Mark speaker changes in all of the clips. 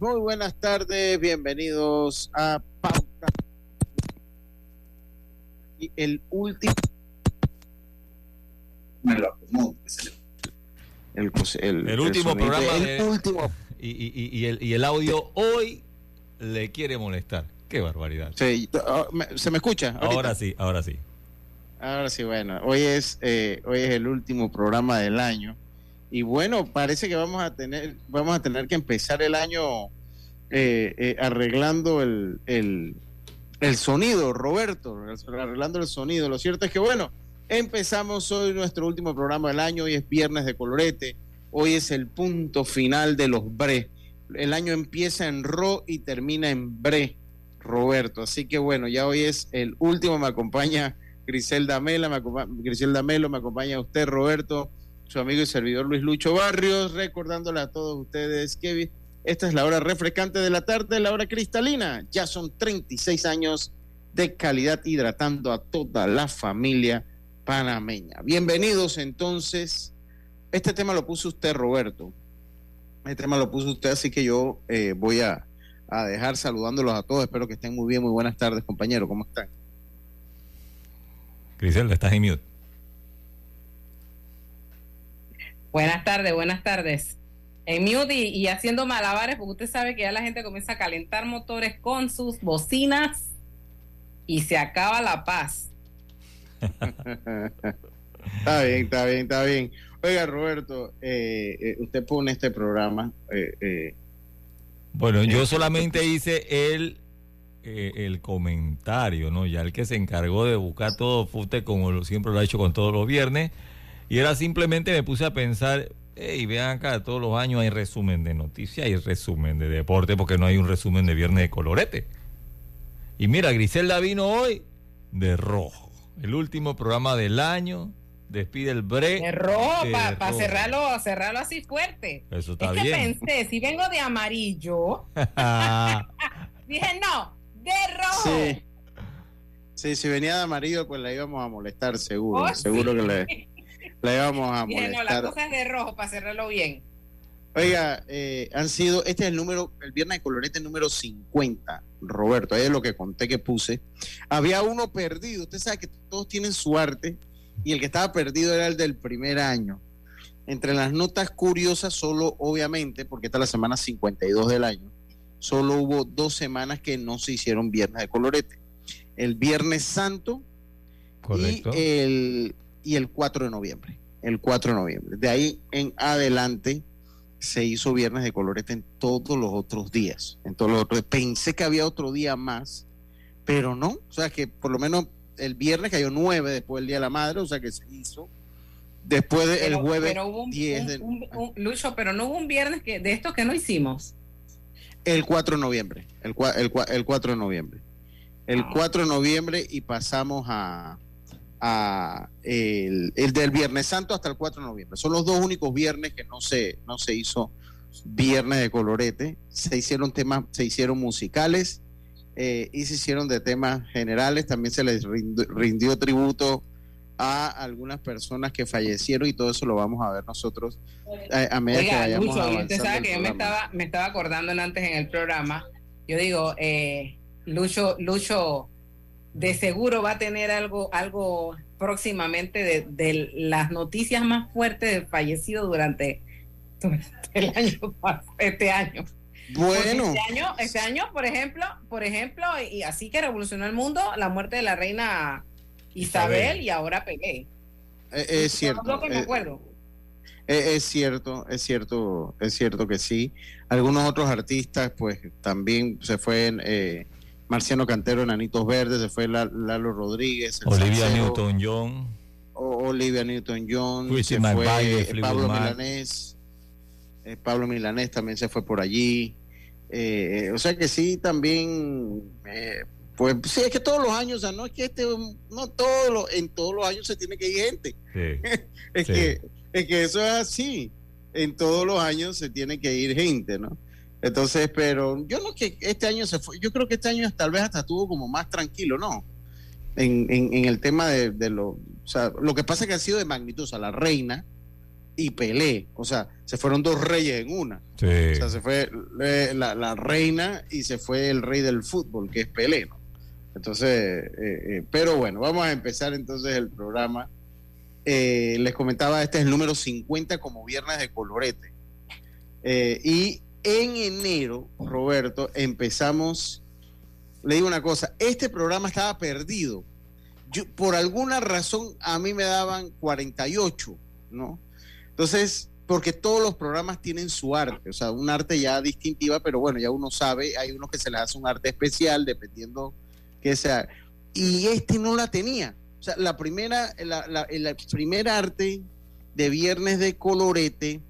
Speaker 1: Muy buenas tardes, bienvenidos a Pauta. Y el último.
Speaker 2: El, el, último programa. El último. Y, y, el, y el audio hoy le quiere molestar. Qué barbaridad.
Speaker 1: Ah, ¿Se me escucha?
Speaker 2: Ahora sí, ahora sí.
Speaker 1: Ahora sí, bueno. Hoy es, eh, hoy es el último programa del año y bueno, parece que vamos a tener, vamos a tener que empezar el año eh, eh, arreglando el, el, el, sonido, Roberto, arreglando el sonido. Lo cierto es que bueno, empezamos hoy nuestro último programa del año, hoy es viernes de colorete, hoy es el punto final de los BRE. El año empieza en RO y termina en BRE, Roberto. Así que bueno, ya hoy es el último, me acompaña Griselda Mela, me Griselda Melo, me acompaña usted, Roberto su amigo y servidor Luis Lucho Barrios, recordándole a todos ustedes que esta es la hora refrescante de la tarde, la hora cristalina. Ya son 36 años de calidad hidratando a toda la familia panameña. Bienvenidos entonces. Este tema lo puso usted, Roberto. Este tema lo puso usted, así que yo eh, voy a, dejar saludándolos a todos. Espero que estén muy bien. Muy buenas tardes, compañero. ¿Cómo están?
Speaker 2: Griselda, estás en mute.
Speaker 3: Buenas tardes, buenas tardes. En mute y, haciendo malabares, porque usted sabe que ya la gente comienza a calentar motores con sus bocinas y se acaba la paz.
Speaker 1: está bien, está bien, está bien. Oiga, Roberto, eh, eh, usted pone este programa. Eh,
Speaker 2: bueno, yo solamente hice el, el comentario, ¿no? Ya el que se encargó de buscar todo fue usted, como siempre lo ha hecho con todos los viernes. Y era simplemente me puse a pensar, y vean acá, todos los años hay resumen de noticias y resumen de deporte, porque no hay un resumen de viernes de colorete. Y mira, Griselda vino hoy de rojo. El último programa del año. Despide el break.
Speaker 3: De rojo, para cerrarlo, cerrarlo así fuerte.
Speaker 2: Eso está
Speaker 3: es
Speaker 2: que
Speaker 3: pensé, si vengo de amarillo. dije, no, de rojo.
Speaker 1: Sí. sí. si venía de amarillo, pues la íbamos a molestar, seguro. Oh, seguro que le. Le vamos a molestar.
Speaker 3: no, las cosas de rojo para cerrarlo bien.
Speaker 1: Oiga, eh, han sido, este es el número, el viernes de colorete número 50, Roberto, ahí es lo que conté que puse. Había uno perdido, usted sabe que todos tienen su arte, y el que estaba perdido era el del primer año. Entre las notas curiosas, solo obviamente, porque esta es la semana 52 del año, solo hubo dos semanas que no se hicieron viernes de colorete. El Viernes Santo
Speaker 2: Correcto.
Speaker 1: y el y el 4 de noviembre. El 4 de noviembre. De ahí en adelante se hizo viernes de colorete en todos los otros días. En todos los otros. Pensé que había otro día más, pero no. O sea que por lo menos el viernes cayó 9 después del Día de la Madre, o sea que se hizo. Después del jueves
Speaker 3: pero hubo un, 10 de... Lucho, pero no hubo un viernes que, de estos que no hicimos.
Speaker 1: El 4 de noviembre. El, el, el 4 de noviembre. El 4 ah. de noviembre y pasamos a, el, del Viernes Santo hasta el 4 de noviembre. Son los dos únicos viernes que no se, no se hizo viernes de colorete. Se hicieron temas, se hicieron musicales eh, y se hicieron de temas generales. También se les rindió, tributo a algunas personas que fallecieron y todo eso lo vamos a ver nosotros eh, a medida que vayamos
Speaker 3: Lucho, Usted sabe que yo me estaba, me estaba acordando antes en el programa. Yo digo, eh, Lucho, Lucho de seguro va a tener algo, algo próximamente de, las noticias más fuertes del fallecido durante, el año, este año.
Speaker 1: Bueno,
Speaker 3: Este año, este año, por ejemplo, por ejemplo, y así que revolucionó el mundo, la muerte de la reina Isabel,
Speaker 2: Isabel.
Speaker 3: y ahora Pelé.
Speaker 1: eh, es cierto.
Speaker 3: Es lo que me
Speaker 1: eh,
Speaker 3: acuerdo.
Speaker 1: Eh, Es cierto, es cierto, es cierto que sí. Algunos otros artistas, pues también se fue eh, Marciano Cantero en Anitos Verdes, se fue La- Lalo Rodríguez,
Speaker 2: Olivia Newton-John.
Speaker 1: Olivia Newton-John, se fue eh, Pablo. Milanés, eh, Pablo Milanés también se fue por allí. Eh, o sea que sí, también, eh, pues sí, es que todos los años, o sea, no es que este, no todos los, en todos los años se tiene que ir gente.
Speaker 2: Sí.
Speaker 1: Es,
Speaker 2: Sí.
Speaker 1: que, es que eso es así. En todos los años se tiene que ir gente, ¿no? Entonces, pero yo no que este año se fue, yo creo que este año tal vez hasta estuvo como más tranquilo, ¿no? En, en, en el tema de, de lo, o sea, lo que pasa es que ha sido de magnitud, o sea, la reina y Pelé, o sea, se fueron dos reyes en una.
Speaker 2: Sí.
Speaker 1: O sea, se fue eh, la, la reina y se fue el rey del fútbol, que es Pelé, ¿no? Entonces, eh, eh, pero bueno, vamos a empezar entonces el programa. Eh, les comentaba, este es el número 50 como viernes de colorete. Eh, y en enero, Roberto, empezamos, le digo una cosa, este programa estaba perdido. Por alguna razón a mí me daban 48, ¿no? Entonces, porque todos los programas tienen su arte, o sea, un arte ya distintiva, pero bueno, ya uno sabe, hay unos que se les hace un arte especial dependiendo que sea. Y este no la tenía. O sea, la primera, el primer arte de Viernes de Colorete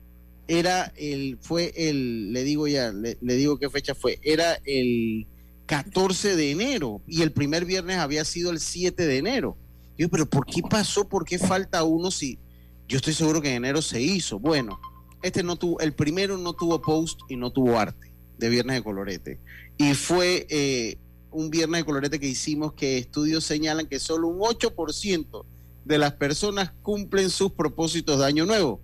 Speaker 1: era el, fue el, le digo ya, le, digo qué fecha fue, era el 14 de enero y el primer viernes había sido el 7 de enero. Yo, pero ¿por qué pasó? ¿Por qué falta uno si yo estoy seguro que en enero se hizo? Bueno, este no tuvo, el primero no tuvo post y no tuvo arte de Viernes de Colorete. Y fue eh, un Viernes de Colorete que hicimos que estudios señalan que solo un 8% de las personas cumplen sus propósitos de año nuevo.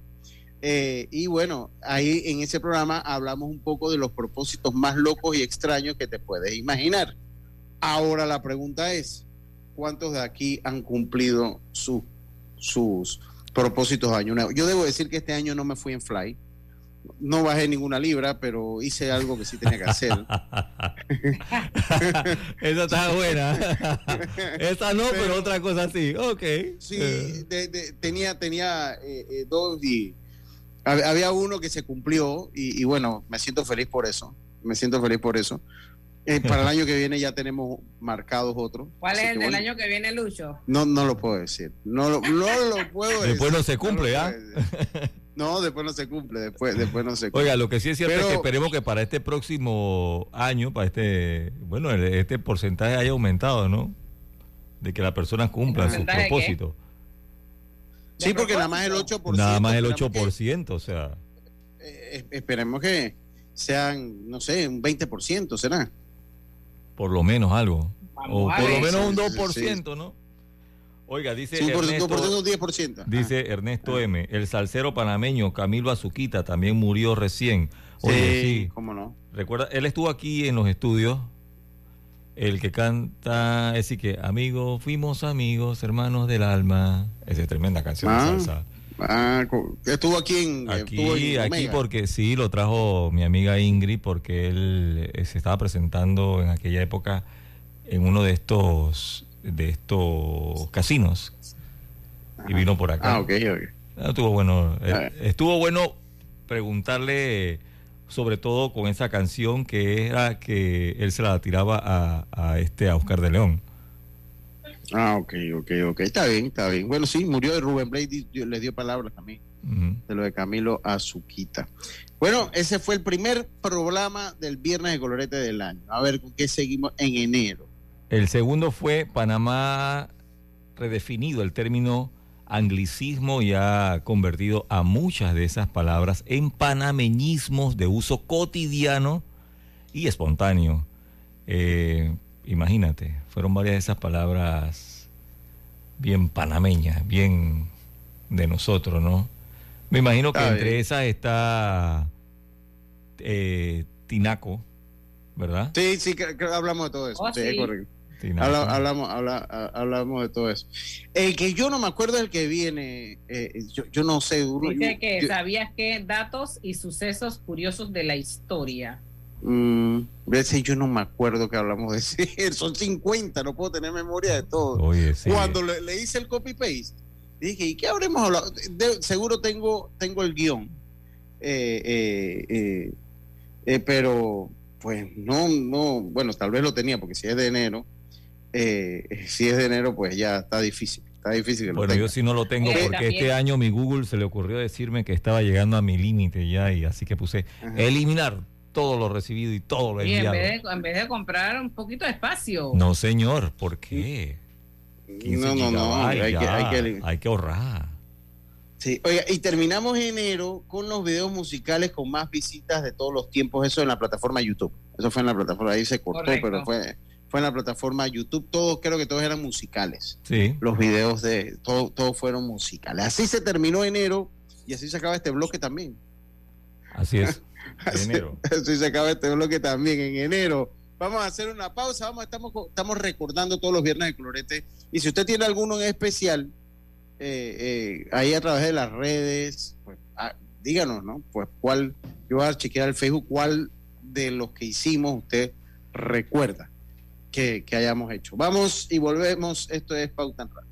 Speaker 1: Eh, y bueno, ahí en ese programa hablamos un poco de los propósitos más locos y extraños que te puedes imaginar. Ahora la pregunta es, ¿cuántos de aquí han cumplido su- sus propósitos de año nuevo? Yo debo decir que este año no me fui en fly, no bajé ninguna libra, pero hice algo que sí tenía que hacer.
Speaker 2: Esa está buena. Esa no, pero,
Speaker 1: Pero-
Speaker 2: otra cosa sí. Ok.
Speaker 1: Sí, de- de- tenía, tenía eh, eh, dos y había uno que se cumplió y, y bueno, me siento feliz por eso. Me siento feliz por eso. Eh, para el año que viene ya tenemos marcados otros.
Speaker 3: ¿Cuál es el del
Speaker 1: bueno,
Speaker 3: año que viene, Lucho?
Speaker 1: No, no lo puedo decir. No lo, no lo puedo decir.
Speaker 2: Después no se cumple, ¿ah?
Speaker 1: No, después no se cumple. Después, después no se cumple.
Speaker 2: Oiga, lo que sí es cierto es que esperemos que para este próximo año, para este, bueno, el- este porcentaje haya aumentado, ¿no? De que las personas cumplan sus propósitos.
Speaker 1: Sí, porque nada más el
Speaker 3: propósito.
Speaker 1: 8%.
Speaker 2: Nada más el
Speaker 1: esperamos que-
Speaker 2: 8%, o sea,
Speaker 1: eh, esperemos que sean, no sé, un 20%, ¿será?
Speaker 2: por lo menos algo.
Speaker 3: Vamos
Speaker 2: O por lo menos un
Speaker 1: Sí, sí,
Speaker 2: 2%, ¿no? Oiga, dice
Speaker 1: Sí,
Speaker 2: Ernesto,
Speaker 1: un por ciento, un 10%.
Speaker 2: dice Ernesto M, el salsero panameño Camilo Azuquita también murió recién.
Speaker 1: Ah,
Speaker 2: Oye,
Speaker 1: sí,
Speaker 2: sí.
Speaker 1: cómo no.
Speaker 2: Recuerda, él estuvo aquí en los estudios. El que canta, es decir, que amigos, fuimos amigos, hermanos del alma. Esa es tremenda canción
Speaker 1: Ah,
Speaker 2: de salsa.
Speaker 1: Ah, estuvo aquí en, estuvo
Speaker 2: Aquí,
Speaker 1: en
Speaker 2: aquí porque sí, lo trajo mi amiga Ingrid, porque él eh, se estaba presentando en aquella época en uno de estos, de estos casinos. Y vino por acá.
Speaker 1: Ah, ok, ok.
Speaker 2: Ah, Estuvo bueno, eh,
Speaker 1: Ah.
Speaker 2: estuvo bueno preguntarle sobre todo con esa canción que era que él se la tiraba a, a este a Oscar de León.
Speaker 1: Ah, ok, ok, ok. Está bien, está bien. Bueno, sí, murió de Rubén Blade dio- le dio palabras también
Speaker 2: Ujú.
Speaker 1: de lo de Camilo Azuquita. Bueno, ese fue el primer programa del Viernes de Colorete del año. A ver, ¿con qué seguimos en enero?
Speaker 2: El segundo fue Panamá redefinido el término anglicismo y ha convertido a muchas de esas palabras en panameñismos de uso cotidiano y espontáneo. Eh, imagínate, fueron varias de esas palabras bien panameñas, bien de nosotros, ¿no? Me imagino que entre
Speaker 1: bien.
Speaker 2: esas está eh, Tinaco, ¿verdad?
Speaker 1: Sí, sí, que, que hablamos de todo eso.
Speaker 3: Oh,
Speaker 1: sí, correcto.
Speaker 2: Tinaco.
Speaker 1: Habla- hablamos, habla- ha- hablamos de todo eso. El que yo no me acuerdo es el que viene. eh, yo, yo no sé. uno-
Speaker 3: Dice
Speaker 1: yo-
Speaker 3: que
Speaker 1: yo-
Speaker 3: sabías que datos y sucesos curiosos de la historia.
Speaker 1: Mm, veces yo no me acuerdo que hablamos de ese. Son 50, no puedo tener memoria de todo.
Speaker 2: Oye, sí.
Speaker 1: Cuando le, le hice el copy-paste, dije, ¿y qué habremos hablado? De- seguro tengo, tengo el guion. Eh, eh, eh, eh, pero, pues no, no, bueno, tal vez lo tenía, porque si es de enero, eh, si es de enero, pues ya está difícil. Está difícil que lo
Speaker 2: Bueno,
Speaker 1: tenga.
Speaker 2: yo sí no lo tengo
Speaker 3: Eh,
Speaker 2: porque
Speaker 3: también.
Speaker 2: este año mi Google se le ocurrió decirme que estaba llegando a mi límite ya y así que puse
Speaker 1: Ajá.
Speaker 2: eliminar todo lo recibido y todo lo
Speaker 3: Y en
Speaker 2: enviado.
Speaker 3: vez, de, en vez de comprar un poquito de espacio.
Speaker 2: No, señor, ¿por qué? 15
Speaker 1: No, no, no, hay que, hay que-
Speaker 2: hay que ahorrar.
Speaker 1: Sí, oiga, y terminamos enero con los videos musicales con más visitas de todos los tiempos, eso en la plataforma YouTube. Eso fue en la plataforma, ahí se cortó,
Speaker 3: Correcto.
Speaker 1: pero fue, fue en la plataforma YouTube. Todos, creo que todos eran musicales.
Speaker 2: Sí,
Speaker 1: Los videos de, todo- todos fueron musicales. Así se terminó enero y así se acaba este bloque también.
Speaker 2: así es. Enero.
Speaker 1: así se acaba este bloque también en enero. Vamos a hacer una pausa, vamos, estamos, estamos recordando todos los viernes de Colorete. Y si usted tiene alguno en especial, eh, eh, ahí a través de las redes, pues, ah, díganos, ¿no? Pues cuál, yo voy a chequear el Facebook, cuál de los que hicimos usted recuerda que, que hayamos hecho. Vamos y volvemos, esto es Pauta en Radio.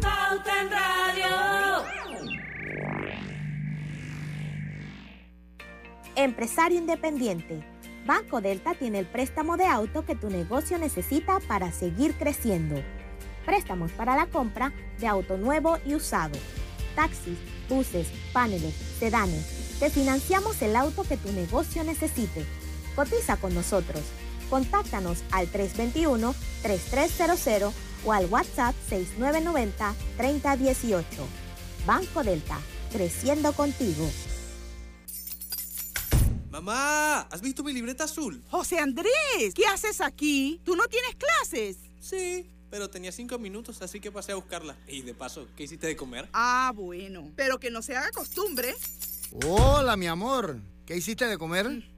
Speaker 4: Pauta en Radio.
Speaker 5: Empresario independiente. Banco Delta tiene el préstamo de auto que tu negocio necesita para seguir creciendo. Préstamos para la compra de auto nuevo y usado. Taxis, buses, paneles, sedanes. Te financiamos el auto que tu negocio necesite. Cotiza con nosotros. Contáctanos al 321-3300 o al WhatsApp 6990-3018. Banco Delta, creciendo contigo.
Speaker 6: Mamá, ¿has visto mi libreta azul?
Speaker 7: José Andrés, ¿qué haces aquí? ¿Tú no tienes clases?
Speaker 6: Sí, pero tenía cinco minutos, así que pasé a buscarla. Y de paso, ¿qué hiciste de comer?
Speaker 7: Ah, bueno. Pero que no se haga costumbre.
Speaker 8: Hola, mi amor. ¿Qué hiciste de comer?
Speaker 7: Mm,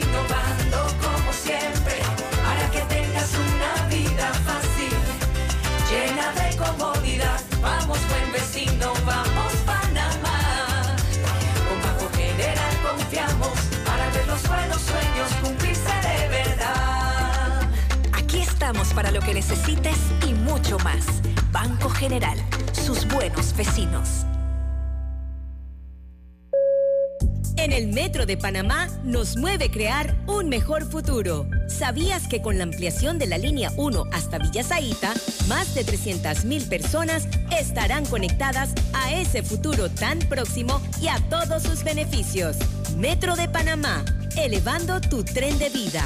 Speaker 4: para lo que necesites y mucho más. Banco General, sus buenos vecinos.
Speaker 9: En el Metro de Panamá nos mueve crear un mejor futuro. ¿Sabías que con la ampliación de la línea 1 hasta Villa Zaita, más de 300.000 personas estarán conectadas a ese futuro tan próximo y a todos sus beneficios? Metro de Panamá, elevando tu tren de vida.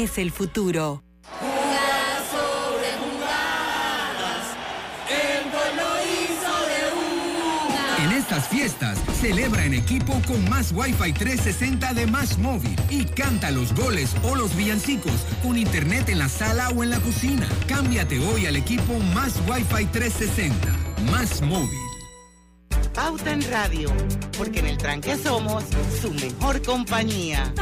Speaker 10: el futuro.
Speaker 4: Jugadas sobre jugadas, el gol lo hizo de una.
Speaker 11: En estas fiestas, celebra en equipo con más Wi-Fi 360 de Más Móvil y canta los goles o los villancicos con internet en la sala o en la cocina. Cámbiate hoy al equipo Más Wi-Fi 360. Más Móvil.
Speaker 12: Pauta en Radio, porque en el tranque somos su mejor compañía.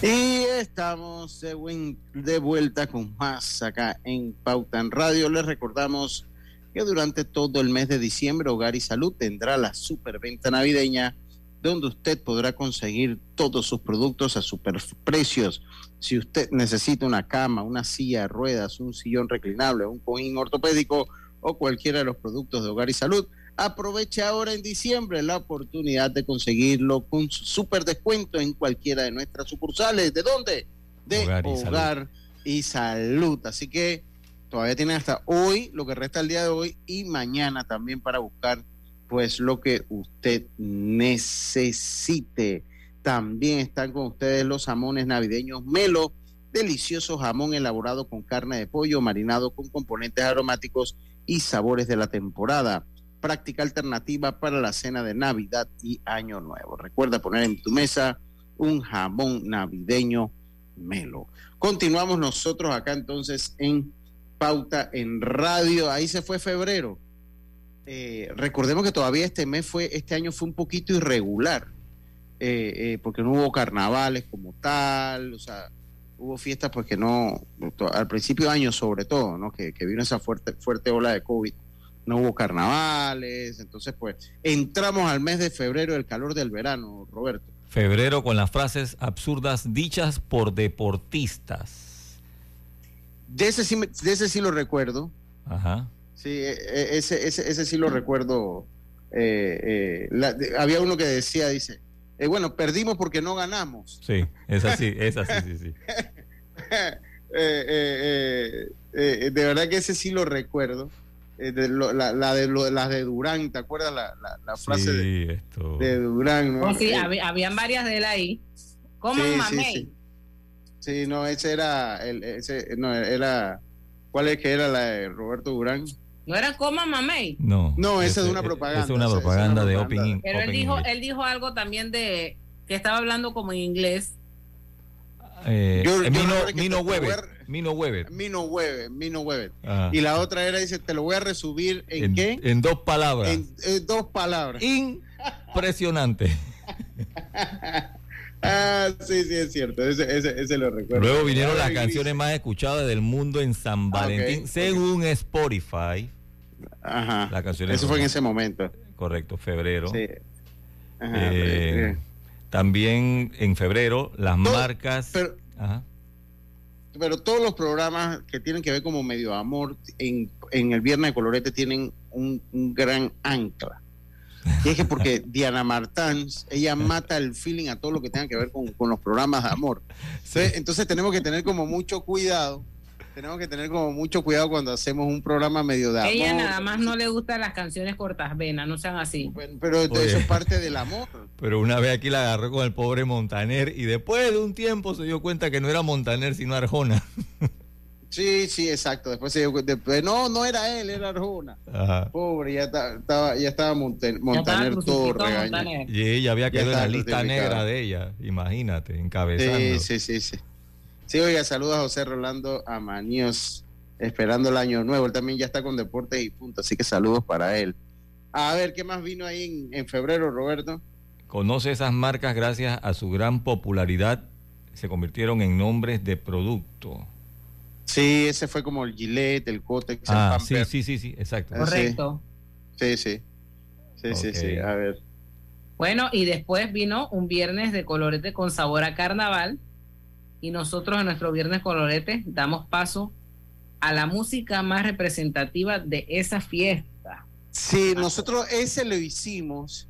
Speaker 1: Y estamos de, vuelta con más acá en Pauta en Radio. Les recordamos que durante todo el mes de diciembre Hogar y Salud tendrá la superventa navideña donde usted podrá conseguir todos sus productos a super precios. Si usted necesita una cama, una silla ruedas, un sillón reclinable, un cojín ortopédico o cualquiera de los productos de Hogar y Salud, aproveche ahora en diciembre la oportunidad de conseguirlo con su super descuento en cualquiera de nuestras sucursales. ¿De dónde? De Hogar, y, salud. Así que todavía tienen hasta hoy, lo que resta el día de hoy y mañana también para buscar pues lo que usted necesite. También están con ustedes los jamones navideños Melo, delicioso jamón elaborado con carne de pollo marinado con componentes aromáticos y sabores de la temporada. Práctica alternativa para la cena de Navidad y Año Nuevo. Recuerda poner en tu mesa un jamón navideño Melo. Continuamos nosotros acá entonces en Pauta en Radio. Ahí se fue febrero eh, recordemos que todavía este mes fue, este año fue un poquito irregular, eh, eh, porque no hubo carnavales como tal, o sea, hubo fiestas pues que no, al principio de año sobre todo, ¿no? Que, vino esa fuerte, fuerte ola de COVID, no hubo carnavales, entonces pues entramos al mes de febrero, el calor del verano, Roberto.
Speaker 2: Febrero con las frases absurdas dichas por deportistas.
Speaker 1: De ese sí, de ese sí lo recuerdo.
Speaker 2: Ajá.
Speaker 1: Sí, e, e, ese, ese, ese sí lo recuerdo. Eh, eh, había uno que decía, dice, eh, bueno, perdimos porque no ganamos.
Speaker 2: Sí, es así, es así, sí, sí.
Speaker 1: de verdad que ese sí lo recuerdo. De la, de las de Durán, ¿te acuerdas la, la, frase de, de, Durán?
Speaker 3: Oh, sí, habían varias de él ahí. ¿Cómo
Speaker 1: sí, Sí, no, ese era, el, ese, no, era, ¿cuál es que era la de Roberto Durán?
Speaker 3: ¿No era Coma Mamey?
Speaker 2: No.
Speaker 1: No, esa es una propaganda.
Speaker 2: Es una propaganda de Open
Speaker 3: Pero él dijo, él dijo algo también de que estaba hablando como en inglés.
Speaker 2: Eh, yo, eh, Mino, Mino Weber.
Speaker 1: Mino Weber. Mino Weber. Mino Weber. Y la otra era, dice, te lo voy a resumir en, qué?
Speaker 2: En dos palabras.
Speaker 1: En, dos palabras.
Speaker 2: Impresionante.
Speaker 1: ah, sí, sí, es cierto. Ese, ese, ese lo recuerdo.
Speaker 2: Luego vinieron las canciones más escuchadas del mundo en San Valentín, según Spotify.
Speaker 1: Ajá. La canción Eso fue en ese momento.
Speaker 2: Correcto, febrero. Sí. Eh, también en febrero, las marcas.
Speaker 1: Pero, pero todos los programas que tienen que ver como medio amor en, en el Viernes de Colorete tienen un, gran ancla. Y es que porque Diana Martán, ella mata el feeling a todo lo que tenga que ver con, con los programas de amor. Entonces tenemos que tener como mucho cuidado tenemos que tener como mucho cuidado cuando hacemos un programa medio de amor.
Speaker 3: Ella nada más no le gustan las canciones cortas venas, no sean así.
Speaker 1: Pero, eso es parte del amor.
Speaker 2: Pero una vez aquí la agarró con el pobre Montaner y después de un tiempo se dio cuenta que no era Montaner sino Arjona.
Speaker 1: Sí, sí, exacto. Después se dio después, no, no era él, era Arjona. Pobre, ya estaba, ya estaba Montaner todo regañado.
Speaker 2: Y ella había quedado en la lista negra de ella, imagínate, encabezando.
Speaker 1: Sí, sí, sí, sí. Sí, oiga, saludos a José Rolando Amaníos, esperando el año nuevo. Él también ya está con deportes y punto, así que saludos para él. A ver, ¿qué más vino ahí en, febrero, Roberto?
Speaker 2: Conoce esas marcas gracias a su gran popularidad, se convirtieron en nombres de producto.
Speaker 1: Sí, ese fue como el Gillette, el Cotex,
Speaker 2: ah, el Sí, sí, sí, sí, exacto.
Speaker 3: Correcto.
Speaker 1: Sí, sí. Sí, sí, sí, a ver.
Speaker 3: Bueno, y después vino un viernes de colorete con sabor a carnaval y nosotros en nuestro Viernes Colorete damos paso a la música más representativa de esa fiesta.
Speaker 1: Sí, nosotros ese lo hicimos,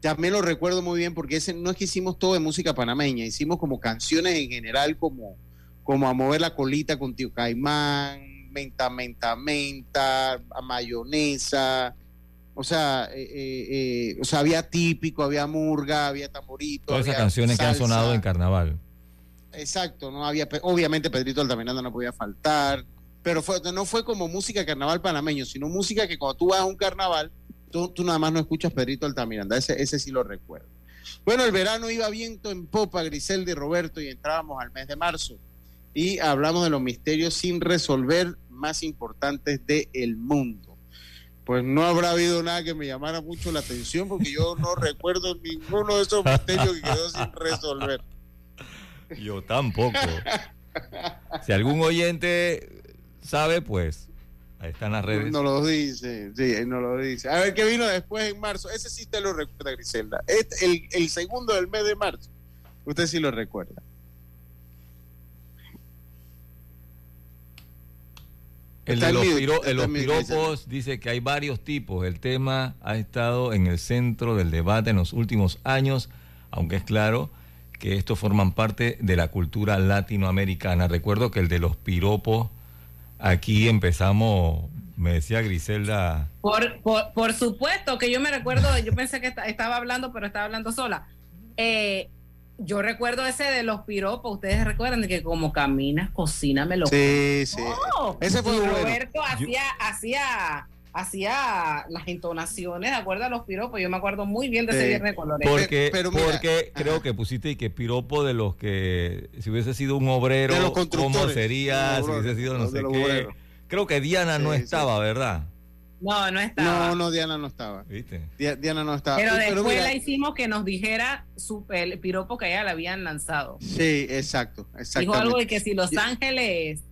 Speaker 1: también lo recuerdo muy bien porque ese no es que hicimos todo de música panameña, hicimos como canciones en general como, como a mover la colita con Tío Caimán, menta, menta, menta, a mayonesa, o sea, eh, eh, eh, o sea, había típico, había murga, había tamborito.
Speaker 2: Todas esas canciones que han sonado en carnaval.
Speaker 1: Exacto, no había, obviamente Pedrito Altamiranda no podía faltar, pero fue, no fue como música carnaval panameño, sino música que cuando tú vas a un carnaval, tú, nada más no escuchas Pedrito Altamiranda, ese, ese sí lo recuerdo. Bueno, el verano iba viento en popa, Griselda y Roberto, y entrábamos al mes de marzo y hablamos de los misterios sin resolver más importantes del mundo. Pues no habrá habido nada que me llamara mucho la atención porque yo no recuerdo ninguno de esos misterios que quedó sin resolver.
Speaker 2: Yo tampoco. Si algún oyente sabe, pues Ahí están las redes.
Speaker 1: No lo dice, sí, no lo dice. A ver, ¿qué vino después en marzo? Ese sí te lo recuerda, Griselda. Este, el, el segundo del mes de marzo. Usted sí lo recuerda.
Speaker 2: El de los, piro- los piropos dice que hay varios tipos. El tema ha estado en el centro del debate en los últimos años, aunque es claro que estos forman parte de la cultura latinoamericana. Recuerdo que el de los piropos, aquí empezamos, me decía Griselda,
Speaker 3: Por, por, por supuesto que yo me recuerdo, yo pensé que esta- estaba hablando, pero estaba hablando sola. Eh, yo recuerdo ese de los piropos, ustedes recuerdan de que como caminas, cocíname lo
Speaker 1: Sí, sí. Ese fue
Speaker 3: y
Speaker 1: bueno.
Speaker 3: Roberto hacía, hacía, hacía las entonaciones de acuerdo a los piropos. Yo me acuerdo muy bien de ese viernes de colores.
Speaker 2: porque,
Speaker 1: pero mira,
Speaker 2: porque creo que pusiste que piropo de los que, si hubiese sido un obrero,
Speaker 1: De los
Speaker 2: ¿cómo sería?
Speaker 1: de los
Speaker 2: Si hubiese sido no sé qué.
Speaker 1: obreros.
Speaker 2: Creo que Diana no
Speaker 1: Sí, sí.
Speaker 2: estaba, ¿verdad?
Speaker 3: No, no estaba.
Speaker 1: No, no, Diana no estaba.
Speaker 2: ¿Viste?
Speaker 1: Di- Diana no estaba.
Speaker 3: pero
Speaker 1: Y-
Speaker 3: después
Speaker 1: mira,
Speaker 3: la hicimos que nos dijera su, el piropo que a ella le habían lanzado.
Speaker 1: Sí, exacto,
Speaker 3: Dijo
Speaker 1: exactamente.
Speaker 3: algo de que si Los Ángeles,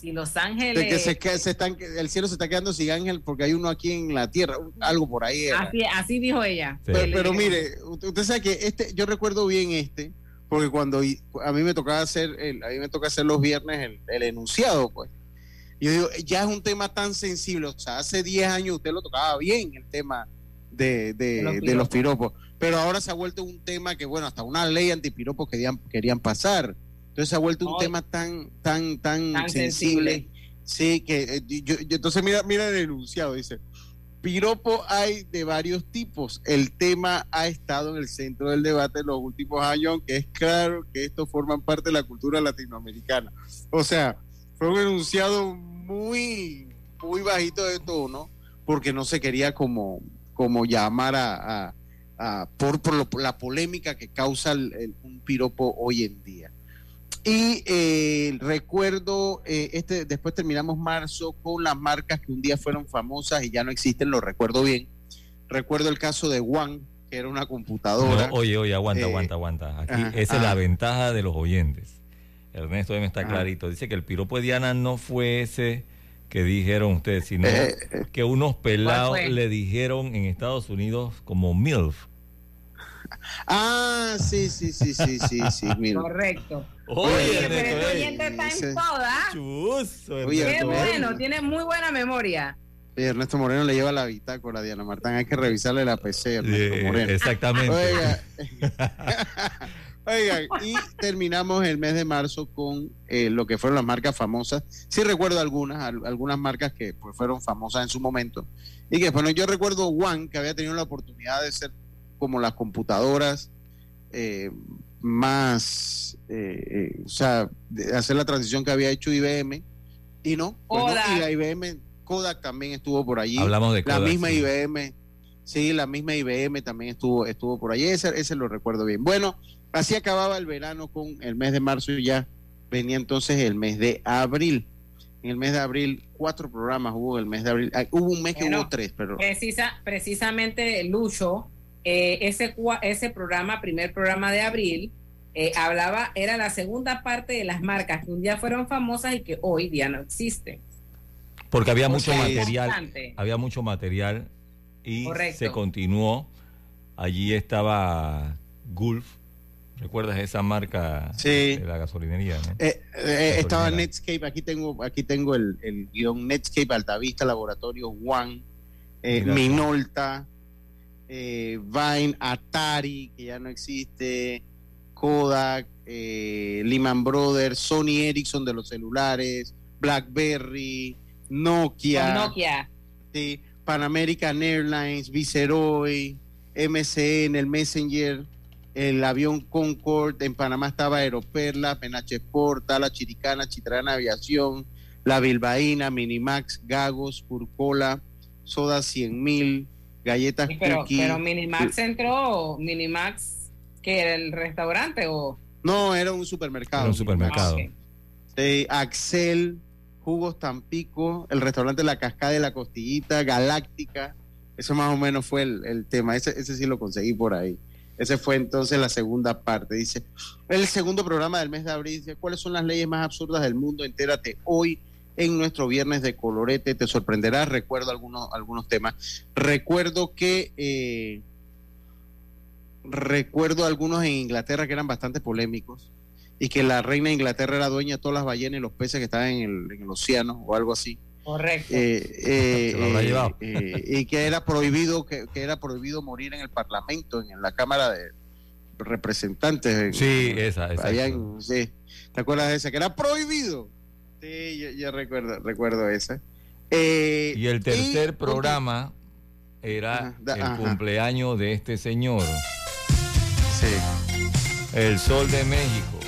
Speaker 3: si Los Ángeles,
Speaker 1: De que se, que se están, el cielo se está quedando sin ángel porque hay uno aquí en la tierra, algo por ahí. era.
Speaker 3: así, así dijo ella.
Speaker 1: Pero, mire, usted, usted sabe que este, yo recuerdo bien este, porque cuando a mí me tocaba hacer, el, a mí me toca hacer los viernes el, el enunciado, pues. Yo digo, ya es un tema tan sensible, o sea, hace 10 años usted lo tocaba bien, el tema de, de,
Speaker 3: De los
Speaker 1: de los piropos, pero ahora se ha vuelto un tema que, bueno, hasta una ley antipiropos querían, querían pasar. Entonces se ha vuelto un tema tan, tan, tan,
Speaker 3: Tan
Speaker 1: sensible.
Speaker 3: sensible.
Speaker 1: Sí, que eh, yo, yo- entonces mira, mira el enunciado, dice, piropo hay de varios tipos. El tema ha estado en el centro del debate en los últimos años, aunque es claro que estos forman parte de la cultura latinoamericana. O sea, fue un enunciado muy, muy bajito de tono, porque no se quería como, como llamar a, a- a- por, por lo- la polémica que causa el- el- un piropo hoy en día. Y eh, recuerdo, eh, este, después terminamos marzo con las marcas que un día fueron famosas y ya no existen, lo recuerdo bien. Recuerdo el caso de One, que era una computadora.
Speaker 2: No, oye, oye, aguanta,
Speaker 1: Eh,
Speaker 2: aguanta, aguanta. Aquí
Speaker 1: ajá,
Speaker 2: esa es la
Speaker 1: ajá.
Speaker 2: ventaja de los oyentes. Ernesto me está
Speaker 1: Ajá.
Speaker 2: clarito. Dice que el piropo de Diana no fue ese que dijeron ustedes, sino
Speaker 1: Eh,
Speaker 2: que unos pelados le dijeron en Estados Unidos como MILF.
Speaker 1: Ah, sí, sí, sí, sí, sí, sí, mira.
Speaker 3: Correcto.
Speaker 2: Oye,
Speaker 3: Oye, pero este oyente está en toda.
Speaker 2: Chuzo,
Speaker 1: Oye,
Speaker 3: Qué bueno, tiene muy buena memoria.
Speaker 1: Ernesto Moreno le lleva la bitácora a Diana Martán. Hay que revisarle la PC, Ernesto Moreno.
Speaker 2: exactamente.
Speaker 1: Oiga, Oigan, y terminamos el mes de marzo con eh, lo que fueron las marcas famosas. Sí recuerdo algunas, al- algunas marcas que pues, fueron famosas en su momento. Y que, bueno, yo recuerdo One, que había tenido la oportunidad de ser como las computadoras eh, más, eh, eh, o sea, de hacer la transición que había hecho IBM. Y no, pues no,
Speaker 3: Kodak.
Speaker 1: y la IBM, Kodak también estuvo por allí.
Speaker 2: Hablamos de
Speaker 1: La
Speaker 2: Kodak,
Speaker 1: misma
Speaker 2: sí.
Speaker 1: IBM, sí, la misma IBM también estuvo, estuvo por allí, ese, ese lo recuerdo bien. Bueno, así acababa el verano con el mes de marzo y ya venía entonces el mes de abril. En el mes de abril, cuatro programas hubo el mes de abril. Ah, hubo un mes que
Speaker 3: Bueno,
Speaker 1: hubo tres, pero
Speaker 3: Precisa, precisamente, Lucho, eh, ese, ese programa, primer programa de abril, eh, hablaba, era la segunda parte de las marcas que un día fueron famosas y que hoy día no existen.
Speaker 2: Porque había
Speaker 3: O
Speaker 2: mucho
Speaker 3: sea,
Speaker 2: material,
Speaker 3: bastante.
Speaker 2: había mucho material y
Speaker 3: Correcto.
Speaker 2: se continuó. Allí estaba Gulf. ¿Recuerdas esa marca
Speaker 1: Sí.
Speaker 2: de la gasolinería? ¿no?
Speaker 1: Eh, eh, estaba. Netscape, aquí tengo, aquí tengo el, el guion Netscape, Altavista, Laboratorio One, eh. Minolta, eh, Vine, Atari, que ya no existe, Kodak, eh, Lehman Brothers, Sony Ericsson de los celulares, BlackBerry, Nokia,
Speaker 3: Nokia.
Speaker 1: sí, Pan American Airlines, Viceroy, MCN, el Messenger, el avión Concorde, en Panamá estaba Aeroperla, Penache Sport, Tala Chiricana, Chitrana Aviación, La Bilbaína, Minimax, Gagos, Curcola, Soda 100 mil, Galletas
Speaker 3: Sí, pero,
Speaker 1: Cookie.
Speaker 3: pero Minimax entró, Minimax, que era el restaurante o
Speaker 1: No, era un supermercado.
Speaker 2: Era un supermercado.
Speaker 3: Ah,
Speaker 1: Axel, Jugos Tampico, el restaurante La Cascada de la Costillita, Galáctica. Eso más o menos fue el, el tema. Ese, ese sí lo conseguí por ahí. Ese fue entonces la segunda parte. Dice, el segundo programa del mes de abril dice, ¿cuáles son las leyes más absurdas del mundo? Entérate hoy en nuestro viernes de colorete. Te sorprenderá, recuerdo algunos, algunos temas. Recuerdo que eh, recuerdo algunos en Inglaterra que eran bastante polémicos y que la reina de Inglaterra era dueña de todas las ballenas y los peces que estaban en el, en el océano o algo así.
Speaker 3: Correcto.
Speaker 1: Eh, eh, eh, eh, y que era prohibido que, que era prohibido morir en el Parlamento, en, la Cámara de Representantes. en-
Speaker 2: Sí, esa, esa.
Speaker 1: allá en- sí. ¿Te acuerdas de esa? Que era prohibido. Sí, yo, yo recuerdo, recuerdo esa. Eh,
Speaker 2: Y el tercer
Speaker 1: y-
Speaker 2: programa era
Speaker 1: Ajá, da-
Speaker 2: el
Speaker 1: ajá.
Speaker 2: cumpleaños de este señor.
Speaker 1: Sí.
Speaker 2: El Sol de México.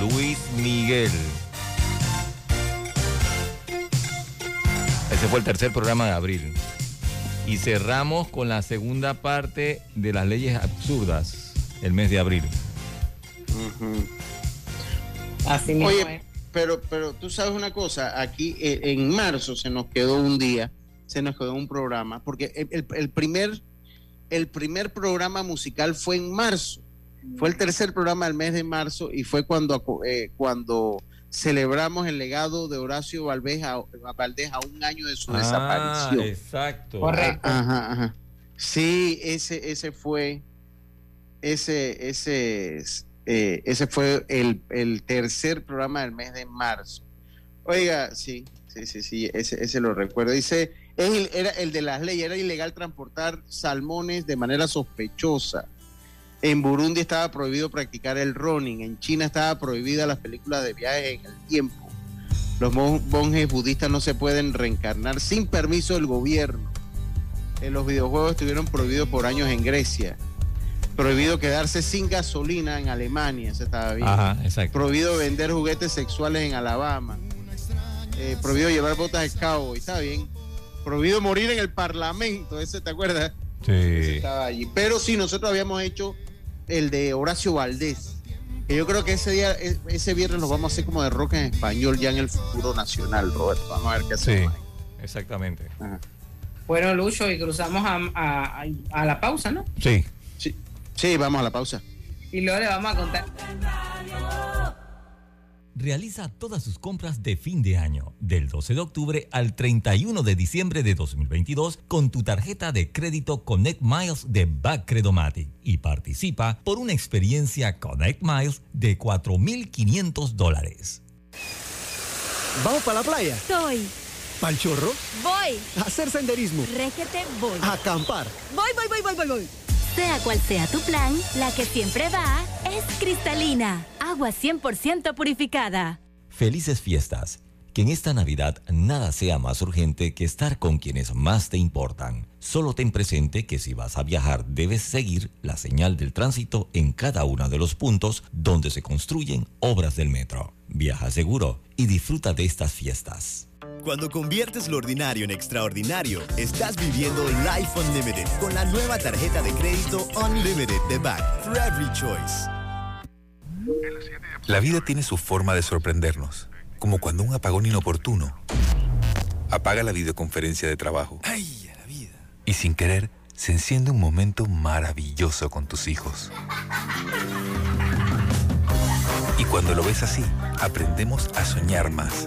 Speaker 2: Luis Miguel. Ese fue el tercer programa de abril. Y cerramos con la segunda parte de las leyes absurdas, el mes de abril.
Speaker 3: Así mismo
Speaker 1: Oye,
Speaker 3: es.
Speaker 1: pero, pero tú sabes una cosa, aquí eh, en marzo se nos quedó un día, se nos quedó un programa, porque el, primer, el primer programa musical fue en marzo, fue el tercer programa del mes de marzo y fue cuando, eh, cuando celebramos el legado de Horacio Valdés a, a Valdés a un año de su
Speaker 2: Ah,
Speaker 1: desaparición.
Speaker 2: exacto.
Speaker 3: Correcto.
Speaker 1: Ajá, ajá. Sí, ese, ese fue, ese, ese, eh, ese fue el, el tercer programa del mes de marzo. Oiga, sí, sí, sí, sí, ese, ese lo recuerdo. Dice, el- era el de las leyes, era ilegal transportar salmones de manera sospechosa. En Burundi estaba prohibido practicar el running. En China estaba prohibida las películas de viajes en el tiempo. Los mon- monjes budistas no se pueden reencarnar sin permiso del gobierno. En los videojuegos estuvieron prohibidos por años en Grecia. Prohibido quedarse sin gasolina en Alemania, eso estaba bien.
Speaker 2: Ajá, exacto.
Speaker 1: Prohibido vender juguetes sexuales en Alabama. Eh, prohibido llevar botas de cowboy, está bien. Prohibido morir en el parlamento, ese te acuerdas.
Speaker 2: Sí.
Speaker 1: Estaba allí. Pero sí, nosotros habíamos hecho el de Horacio Valdés. Que yo creo que ese día, e- ese viernes lo vamos a hacer como de rock en español ya en el futuro nacional, Roberto. Vamos a ver qué
Speaker 2: Sí,
Speaker 1: hacemos. ahí.
Speaker 2: exactamente.
Speaker 3: Bueno, Lucho, y cruzamos a, a- a la pausa, ¿no?
Speaker 2: Sí.
Speaker 1: Sí, sí, vamos a la pausa.
Speaker 3: Y luego le vamos a contar.
Speaker 2: Realiza todas sus compras de fin de año, del 12 de octubre al 31 de diciembre de 2022, con tu tarjeta de crédito Connect Miles de Backcredomatic y participa por una experiencia Connect Miles de 4.500 dólares.
Speaker 13: ¿Vamos para la playa?
Speaker 14: Soy.
Speaker 13: ¿Pal chorro?
Speaker 14: Voy.
Speaker 13: ¿A hacer senderismo?
Speaker 14: Régete, voy.
Speaker 13: ¿A acampar?
Speaker 14: Voy, voy, voy, voy, voy, voy. Sea cual sea tu plan, la que siempre va es cristalina. Agua 100% purificada.
Speaker 2: Felices fiestas. Que en esta Navidad nada sea más urgente que estar con quienes más te importan. Solo ten presente que si vas a viajar debes seguir la señal del tránsito en cada uno de los puntos donde se construyen obras del metro. Viaja seguro y disfruta de estas fiestas.
Speaker 15: Cuando conviertes lo ordinario en extraordinario, estás viviendo Life Unlimited con la nueva tarjeta de crédito Unlimited de Back for Every Choice.
Speaker 16: La vida tiene su forma de sorprendernos, como cuando un apagón inoportuno apaga la videoconferencia de trabajo. ¡Ay, a la vida! Y sin querer, se enciende un momento maravilloso con tus hijos. Y cuando lo ves así, aprendemos a soñar más,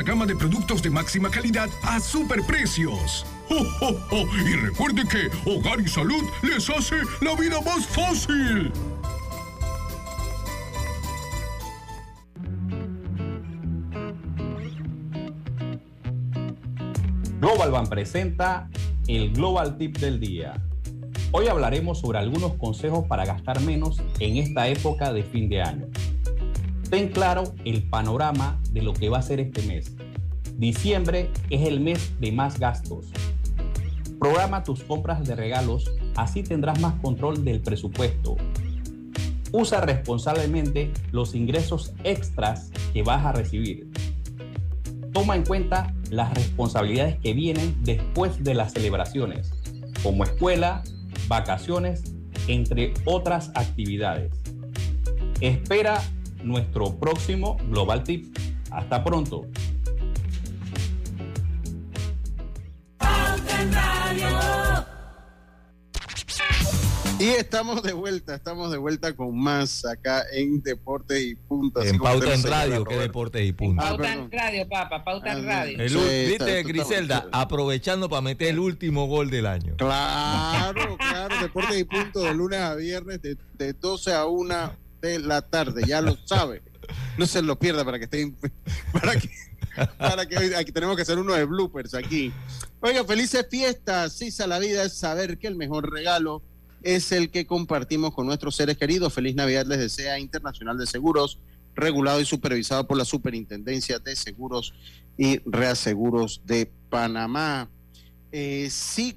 Speaker 17: gama de productos de máxima calidad a superprecios. ¡Oh! Y recuerde que Hogar y Salud les hace la vida más fácil.
Speaker 18: Global Ban presenta el Global Tip del Día. Hoy hablaremos sobre algunos consejos para gastar menos en esta época de fin de año. Ten claro el panorama de lo que va a ser este mes. Diciembre es el mes de más gastos. Programa tus compras de regalos, así tendrás más control del presupuesto. Usa responsablemente los ingresos extras que vas a recibir. Toma en cuenta las responsabilidades que vienen después de las celebraciones, como escuela, vacaciones, entre otras actividades. Espera nuestro próximo Global Tip. Hasta pronto.
Speaker 1: Y estamos de vuelta, estamos de vuelta con más acá en Deportes y Punto. así
Speaker 2: En Pauta en Radio, que. Deportes y Punto.
Speaker 1: Ah,
Speaker 3: Pauta en radio, papá, pauta en radio.
Speaker 2: El,
Speaker 1: Sí,
Speaker 2: ¿Viste,
Speaker 1: está-
Speaker 2: Griselda?
Speaker 1: está-
Speaker 2: Aprovechando para meter el último gol del año.
Speaker 1: Claro, claro, Deportes y Punto de lunes a viernes de, de 12 a 1 de la tarde, ya lo sabe. No se lo pierda para que estén, para que, para que aquí tenemos que hacer uno de bloopers aquí. Oiga, felices fiestas, Sisa la vida es saber que el mejor regalo es el que compartimos con nuestros seres queridos. Feliz Navidad les desea Internacional de Seguros, regulado y supervisado por la Superintendencia de Seguros y Reaseguros de Panamá. Eh, sí,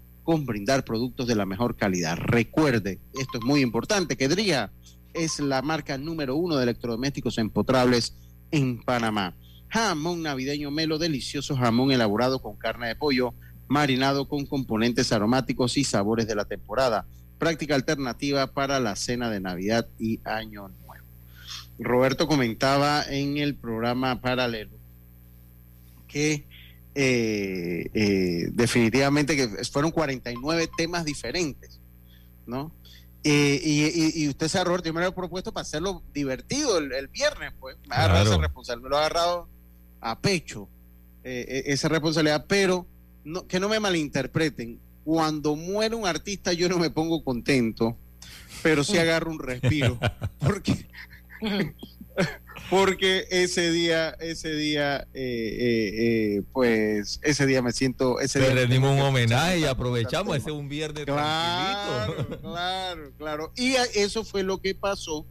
Speaker 1: con brindar productos de la mejor calidad. Recuerde, esto es muy importante, que Drija es la marca número uno de electrodomésticos empotrables en Panamá. Jamón navideño melo, delicioso jamón elaborado con carne de pollo, marinado con componentes aromáticos y sabores de la temporada. Práctica alternativa para la cena de Navidad y Año Nuevo. Roberto comentaba en el programa paralelo que eh, eh, definitivamente que fueron 49 temas diferentes, ¿no? Eh, y, y- y usted se Roberto, yo me lo he propuesto para hacerlo divertido el, el viernes, pues me ha agarrado
Speaker 2: Claro.
Speaker 1: esa responsabilidad, me lo ha agarrado a pecho esa responsabilidad, pero no, que no me malinterpreten, cuando muere un artista yo no me pongo contento, pero sí agarro un respiro, porque porque ese día, ese día, eh, eh, eh, pues ese día me siento, ese
Speaker 2: Te
Speaker 1: día
Speaker 2: rendimos un homenaje y aprovechamos. Ese es un viernes
Speaker 1: Claro,
Speaker 2: tranquilito.
Speaker 1: claro, claro. Y eso fue lo que pasó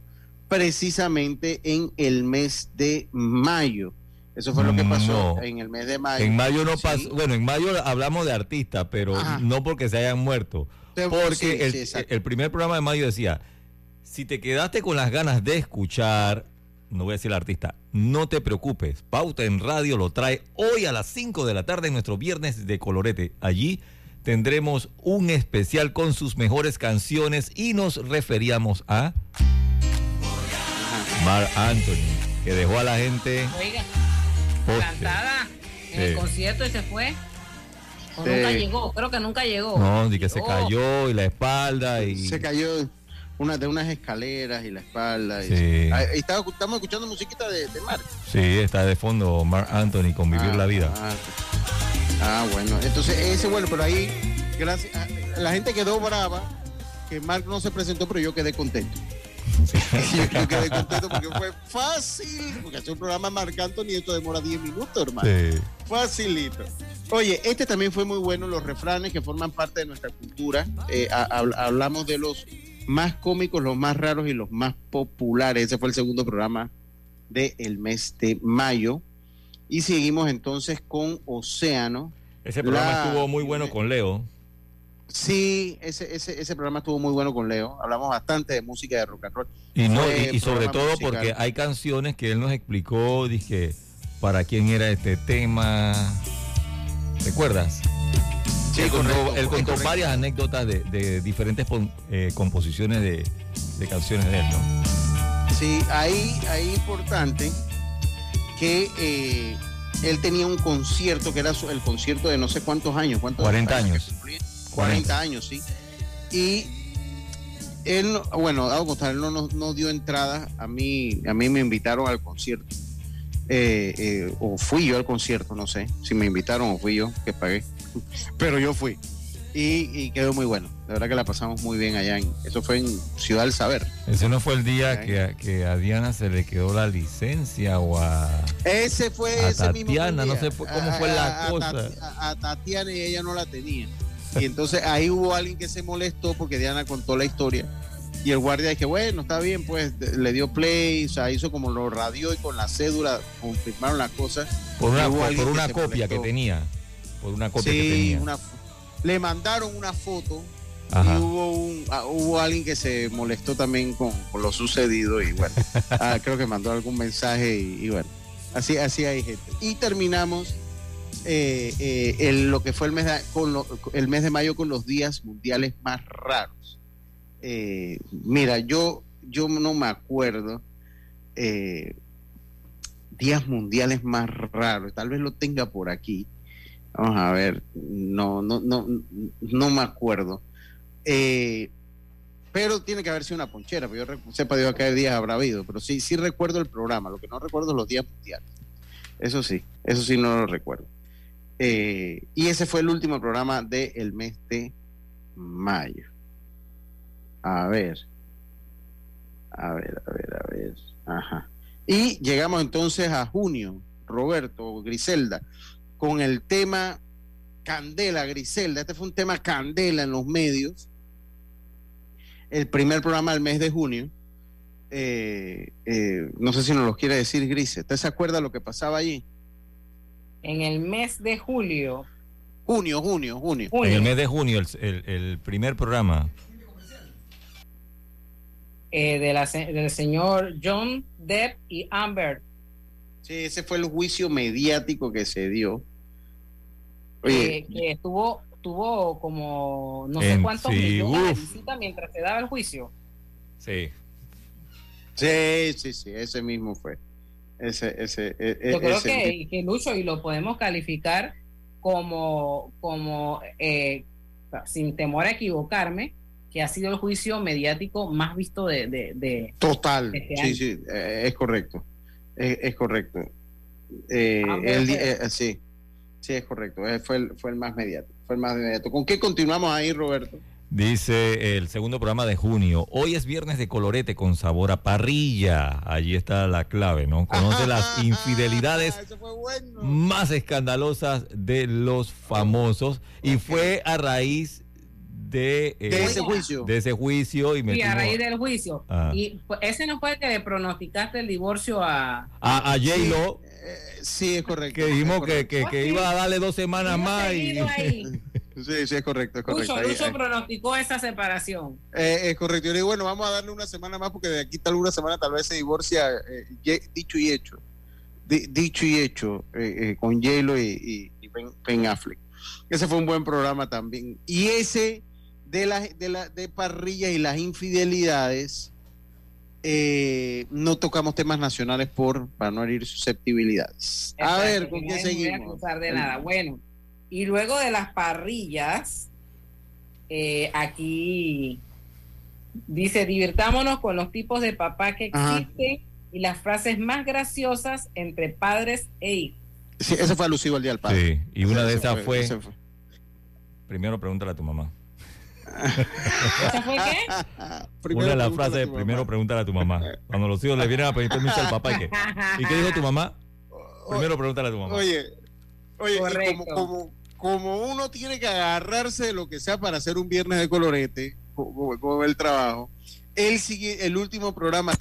Speaker 1: precisamente en el mes de mayo. Eso fue lo que pasó
Speaker 2: No.
Speaker 1: en el mes de mayo.
Speaker 2: En mayo no
Speaker 1: Sí.
Speaker 2: pasó. Bueno, en mayo hablamos de artistas, pero
Speaker 1: Ajá.
Speaker 2: no porque se hayan muerto. Porque
Speaker 1: sí,
Speaker 2: el,
Speaker 1: sí, exacto.
Speaker 2: el primer programa de mayo decía: si te quedaste con las ganas de escuchar, no voy a decir el artista, no te preocupes. Pauta en Radio lo trae hoy a las 5 de la tarde en nuestro viernes de colorete. Allí tendremos un especial con sus mejores canciones y nos referíamos a Mar Anthony, que dejó a la gente
Speaker 3: Oiga, plantada en el concierto y se fue. O
Speaker 2: Sí.
Speaker 3: nunca llegó, creo que nunca llegó.
Speaker 2: No, de que se cayó y la espalda y
Speaker 1: Se cayó una, de unas escaleras y la espalda. y-
Speaker 2: Sí.
Speaker 1: Ah, estaba- estamos escuchando musiquita de, de Mark.
Speaker 2: sí, está de fondo Mark Anthony con Vivir
Speaker 1: Ah,
Speaker 2: la Vida.
Speaker 1: Ah, ah, bueno. Entonces, ese, bueno, pero ahí, gracias. la gente quedó brava que Mark no se presentó, pero yo quedé contento. yo, yo quedé contento porque fue fácil. Porque hacer un programa Marc Anthony, esto demora 10 minutos, hermano.
Speaker 2: Sí.
Speaker 1: Facilito. Oye, este también fue muy bueno, los refranes que forman parte de nuestra cultura. Eh, ha- hab- hablamos de los más cómicos, los más raros y los más populares. Ese fue el segundo programa del mes de mayo. Y seguimos entonces con Océano.
Speaker 2: Ese programa
Speaker 1: La-
Speaker 2: estuvo muy bueno con Leo.
Speaker 1: Sí, ese, ese, ese programa estuvo muy bueno con Leo. Hablamos bastante de música de rock and roll.
Speaker 2: Y, no, y, y sobre todo
Speaker 1: musical.
Speaker 2: porque hay canciones que él nos explicó, dije, para quién era este tema. ¿Recuerdas?
Speaker 1: Sí,
Speaker 2: él contó, él varias anécdotas de, de diferentes eh, composiciones de, de canciones de él, ¿no?
Speaker 1: Sí, ahí, ahí importante que eh, él tenía un concierto que era su- el concierto de no sé cuántos años. ¿cuántos
Speaker 2: 40 años.
Speaker 1: cumplía? 40 años, sí. Y él, no- bueno, dado constar, él no, no, no dio entrada. A mí, a mí me invitaron al concierto. eh, eh, o fui yo al concierto, no sé si me invitaron o fui yo que pagué, pero yo fui y, y quedó muy bueno. La verdad que la pasamos muy bien allá. En, eso fue en Ciudad del Saber.
Speaker 2: Ese no fue el día que, a- que a Diana se le quedó la licencia o a,
Speaker 1: Ese fue
Speaker 2: a
Speaker 1: ese mismo
Speaker 2: Tatiana, no
Speaker 1: día.
Speaker 2: sé cómo
Speaker 1: A-
Speaker 2: fue
Speaker 1: a-
Speaker 2: la
Speaker 1: a
Speaker 2: cosa.
Speaker 1: A, Tatiana y ella no la tenía. Y entonces ahí hubo alguien que se molestó porque Diana contó la historia. Y el guardia dije, bueno, está bien, pues le dio play, o sea, hizo como lo radió y con la cédula confirmaron las cosas.
Speaker 2: Por una, por
Speaker 1: que
Speaker 2: una copia que tenía. Por una copia
Speaker 1: Sí,
Speaker 2: que tenía.
Speaker 1: una- le mandaron una foto
Speaker 2: Ajá.
Speaker 1: y hubo, un, ah, hubo alguien que se molestó también con, con lo sucedido y bueno, ah, creo que mandó algún mensaje y, y bueno, así, así hay gente. Y terminamos eh, eh, el- lo que fue el mes, de, con lo- el mes de mayo con los días mundiales más raros. Eh, mira, yo, yo no me acuerdo eh, días mundiales más raros, tal vez lo tenga por aquí. Vamos a ver, no, no, no, no me acuerdo. Eh, pero tiene que haber sido una ponchera, porque yo sepa Dios qué días habrá habido, pero sí, sí recuerdo el programa, lo que no recuerdo es los días mundiales. Eso sí, eso sí no lo recuerdo. Eh, y ese fue el último programa del mes de mayo. A ver. A ver, a ver, a ver. Ajá. Y llegamos entonces a junio, Roberto, Griselda, con el tema Candela, Griselda. Este fue un tema Candela en los medios. El primer programa del mes de junio. Eh, eh, no sé si nos lo quiere decir Grise. ¿Usted se acuerda lo que pasaba allí?
Speaker 3: En el mes de julio.
Speaker 1: Junio, junio, junio.
Speaker 2: En el mes de junio, el, el- el primer programa.
Speaker 3: eh, de la del señor John Depp y Amber.
Speaker 1: Sí, ese fue el juicio mediático que se dio. Oye,
Speaker 3: eh, que estuvo tuvo como no sé cuántos
Speaker 2: sí,
Speaker 3: millones de visitas mientras se daba el juicio.
Speaker 2: Sí.
Speaker 1: sí, sí, sí, ese mismo fue. Ese, ese, e- e-
Speaker 3: Yo creo
Speaker 1: ese
Speaker 3: que, que Lucho y lo podemos calificar como como eh, sin temor a equivocarme que ha sido el juicio mediático más visto de, de, de-
Speaker 1: Total,
Speaker 3: este
Speaker 1: sí,
Speaker 3: año.
Speaker 1: sí, eh, es correcto. Es, es correcto. Eh,
Speaker 3: Ah,
Speaker 1: el
Speaker 3: bueno.
Speaker 1: eh, sí, sí, es correcto. Eh, fue, el, fue el más mediático. Fue el más mediático. ¿Con qué continuamos ahí, Roberto?
Speaker 2: Dice el segundo programa de junio. Hoy es viernes de colorete con sabor a parrilla. Allí está la clave, ¿no? Conoce las infidelidades más escandalosas de los famosos. Y fue a raíz de, eh,
Speaker 1: De ese juicio.
Speaker 2: De ese juicio. Y
Speaker 3: y a
Speaker 2: metimos
Speaker 3: raíz del juicio.
Speaker 2: Ah.
Speaker 3: Y pues, ese no fue el que le pronosticaste el divorcio a
Speaker 2: a, a J-Lo.
Speaker 1: Sí, es correcto.
Speaker 2: Que dijimos que, que, que iba a darle dos semanas
Speaker 3: Hemos
Speaker 2: más. Y,
Speaker 3: ahí.
Speaker 1: Sí, sí, es correcto, es correcto.
Speaker 3: Lucho,
Speaker 1: Ahí-
Speaker 3: Lucho
Speaker 1: ahí-
Speaker 3: pronosticó esa separación.
Speaker 1: Eh, es correcto. Yo le digo, bueno, vamos a darle una semana más porque de aquí tal una semana tal vez se divorcia, eh, dicho y hecho. Di- dicho y hecho, eh, eh, con J-Lo y, y- y ben, Ben Affleck. Ese fue un buen programa también. Y ese de las de, la, de parrillas y las infidelidades, eh, no tocamos temas nacionales por para no herir susceptibilidades. A ver, ¿con qué seguimos?
Speaker 3: acusar de nada. Bueno, y luego de las parrillas, eh, aquí dice, divirtámonos con los tipos de papá que
Speaker 1: Ajá.
Speaker 3: existen y las frases más graciosas entre padres e hijos.
Speaker 1: Sí, ese fue alusivo al Día del Padre.
Speaker 2: Sí, y una de esas fue. Primero pregúntale a tu mamá.
Speaker 3: ¿Esa fue qué?
Speaker 2: una de las frases, primero
Speaker 1: mamá.
Speaker 2: pregúntale a tu mamá. Cuando los hijos le vienen a pedir permiso al papá, ¿y qué? ¿Y qué dijo tu mamá? Primero pregúntale a tu mamá.
Speaker 1: Oye, oye, y
Speaker 3: Correcto.
Speaker 1: como, como, como uno tiene que agarrarse de lo que sea para hacer un viernes de colorete, como, como el trabajo, él sigue el último programa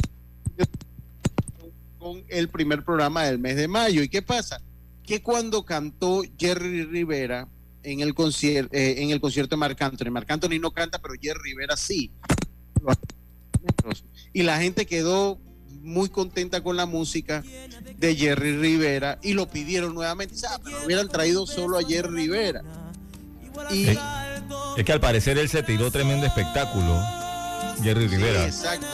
Speaker 1: con el primer programa del mes de mayo. ¿Y qué pasa? Que cuando cantó Jerry Rivera en el concierto, en el concierto de Marc Anthony, Marc Anthony no canta, pero Jerry Rivera sí. Y la gente quedó muy contenta con la música de Jerry Rivera y lo pidieron nuevamente. Ah, pero lo hubieran traído solo a Jerry Rivera. Y
Speaker 2: Es, es que al parecer él se tiró tremendo espectáculo, Jerry
Speaker 1: Sí,
Speaker 2: Rivera.
Speaker 1: exacto.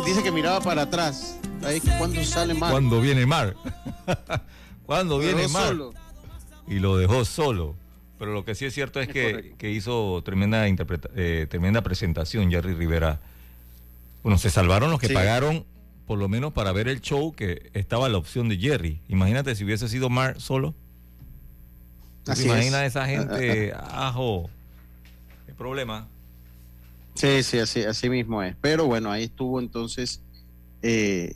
Speaker 1: Y dice que miraba para atrás. Ahí que cuando sale mal.
Speaker 2: Cuando viene Mar. Cuando viene Mar.
Speaker 1: solo.
Speaker 2: Y lo dejó solo. Pero lo que sí es cierto es,
Speaker 1: Es
Speaker 2: que, que hizo tremenda interpreta- eh, tremenda presentación Jerry Rivera. Bueno, se salvaron los que
Speaker 1: Sí.
Speaker 2: pagaron por lo menos para ver el show, que estaba la opción de Jerry. Imagínate si hubiese sido Mar solo. ¿Tú
Speaker 1: Así
Speaker 2: ¿Te
Speaker 1: es.
Speaker 2: imaginas esa gente, ajo? ¿Qué problema?
Speaker 1: Sí, sí, así, así mismo es. Pero bueno, ahí estuvo entonces. eh,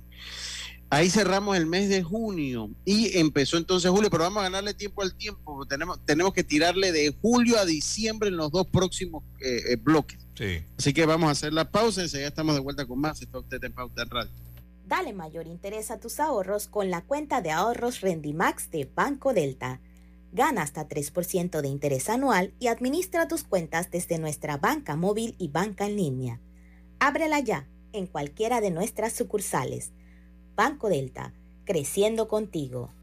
Speaker 1: ahí cerramos el mes de junio y empezó entonces julio, pero vamos a ganarle tiempo al tiempo. Tenemos, tenemos que tirarle de julio a diciembre en los dos próximos eh, eh, bloques.
Speaker 2: Sí.
Speaker 1: Así que vamos a hacer la pausa, enseguida estamos de vuelta con más. Está usted en Pauta en Radio.
Speaker 5: Dale mayor interés a tus ahorros con la cuenta de ahorros Rendimax de Banco Delta. Gana hasta 3% de interés anual y administra tus cuentas desde nuestra banca móvil y banca en línea. Ábrela ya en cualquiera de nuestras sucursales. Banco Delta, creciendo contigo.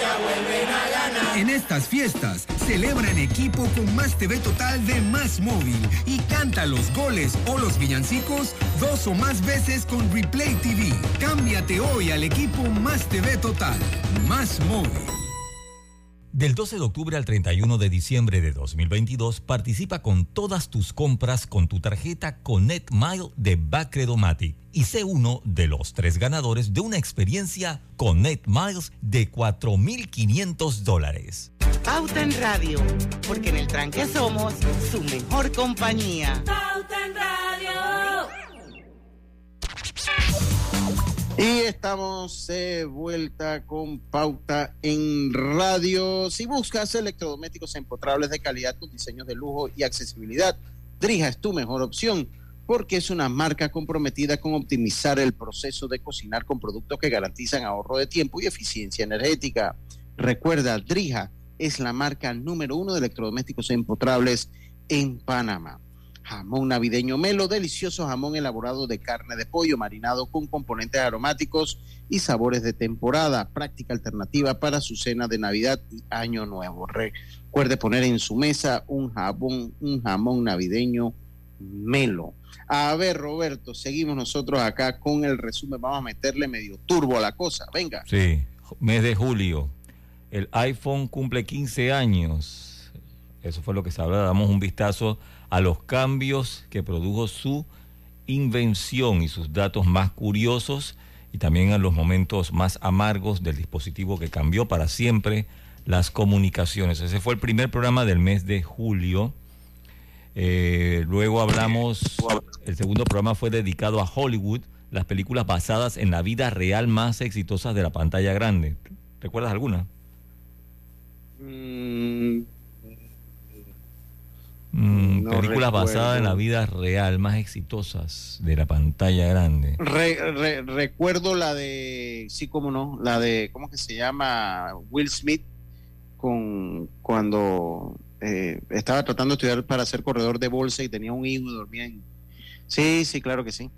Speaker 4: ya a ganar.
Speaker 11: En estas fiestas, celebra en equipo con Más TV Total de Más Móvil y canta los goles o los villancicos dos o más veces con Replay TV. Cámbiate hoy al equipo Más TV Total. Más Móvil.
Speaker 2: Del 12 de octubre al 31 de diciembre de 2022, participa con todas tus compras con tu tarjeta Connect Mile de Bacredomatic y sé uno de los tres ganadores de una experiencia Connect Miles de 4.500 dólares.
Speaker 12: Pauta en Radio, porque en el tranque somos su mejor compañía.
Speaker 4: Pauta en Radio.
Speaker 1: Y estamos de vuelta con pauta en radio. Si buscas electrodomésticos empotrables de calidad con diseños de lujo y accesibilidad, Drija es tu mejor opción porque es una marca comprometida con optimizar el proceso de cocinar con productos que garantizan ahorro de tiempo y eficiencia energética. Recuerda, Drija es la marca número uno de electrodomésticos empotrables en Panamá. Jamón navideño Melo, delicioso jamón elaborado de carne de pollo marinado con componentes aromáticos y sabores de temporada. Práctica alternativa para su cena de Navidad y Año Nuevo. Recuerde poner en su mesa un jamón, un jamón navideño Melo. A ver, Roberto, seguimos nosotros acá con el resumen. Vamos a meterle medio turbo a la cosa. Venga.
Speaker 2: Sí, mes de julio. El iPhone cumple 15 años. Eso fue lo que se habla. Damos un vistazo a los cambios que produjo su invención y sus datos más curiosos y también a los momentos más amargos del dispositivo que cambió para siempre las comunicaciones. Ese fue el primer programa del mes de julio. Eh, luego hablamos, el segundo programa fue dedicado a Hollywood, las películas basadas en la vida real más exitosas de la pantalla grande. ¿Recuerdas alguna?
Speaker 1: Mm,
Speaker 2: Mm,
Speaker 1: No
Speaker 2: películas basadas en la vida real más exitosas de la pantalla grande.
Speaker 1: Re- re- recuerdo la de, sí, cómo no, la de, ¿cómo que se llama? Will Smith, con cuando eh, estaba tratando de estudiar para ser corredor de bolsa y tenía un hijo y dormía en... Sí, sí, claro que sí.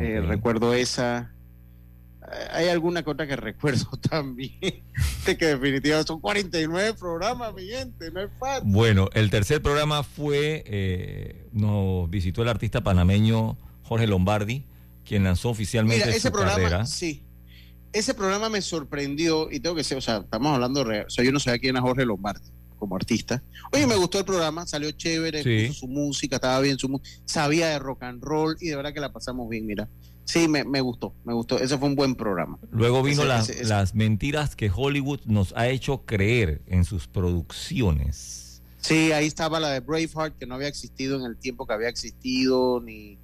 Speaker 1: Eh, recuerdo esa. Hay alguna cosa que recuerdo también, de que definitivamente son 49 programas, mi gente, no es fácil.
Speaker 2: Bueno, el tercer programa fue, eh, nos visitó el artista panameño Jorge Lombardi, quien lanzó oficialmente
Speaker 1: Mira, ese
Speaker 2: su
Speaker 1: programa,
Speaker 2: carrera.
Speaker 1: sí. Ese programa me sorprendió y tengo que ser, o sea, estamos hablando real. O sea, yo no sabía quién era Jorge Lombardi como artista. Oye, me gustó el programa, salió chévere,
Speaker 2: Sí.
Speaker 1: puso su música, estaba bien su música, sabía de rock and roll y de verdad que la pasamos bien, mira. Sí, me, me gustó, me gustó. Ese fue un buen programa.
Speaker 2: Luego vino
Speaker 1: Ese-
Speaker 2: las,
Speaker 1: ese- ese-
Speaker 2: las mentiras que Hollywood nos ha hecho creer en sus producciones.
Speaker 1: Sí, ahí estaba la de Braveheart, que no había existido en el tiempo que había existido, ni,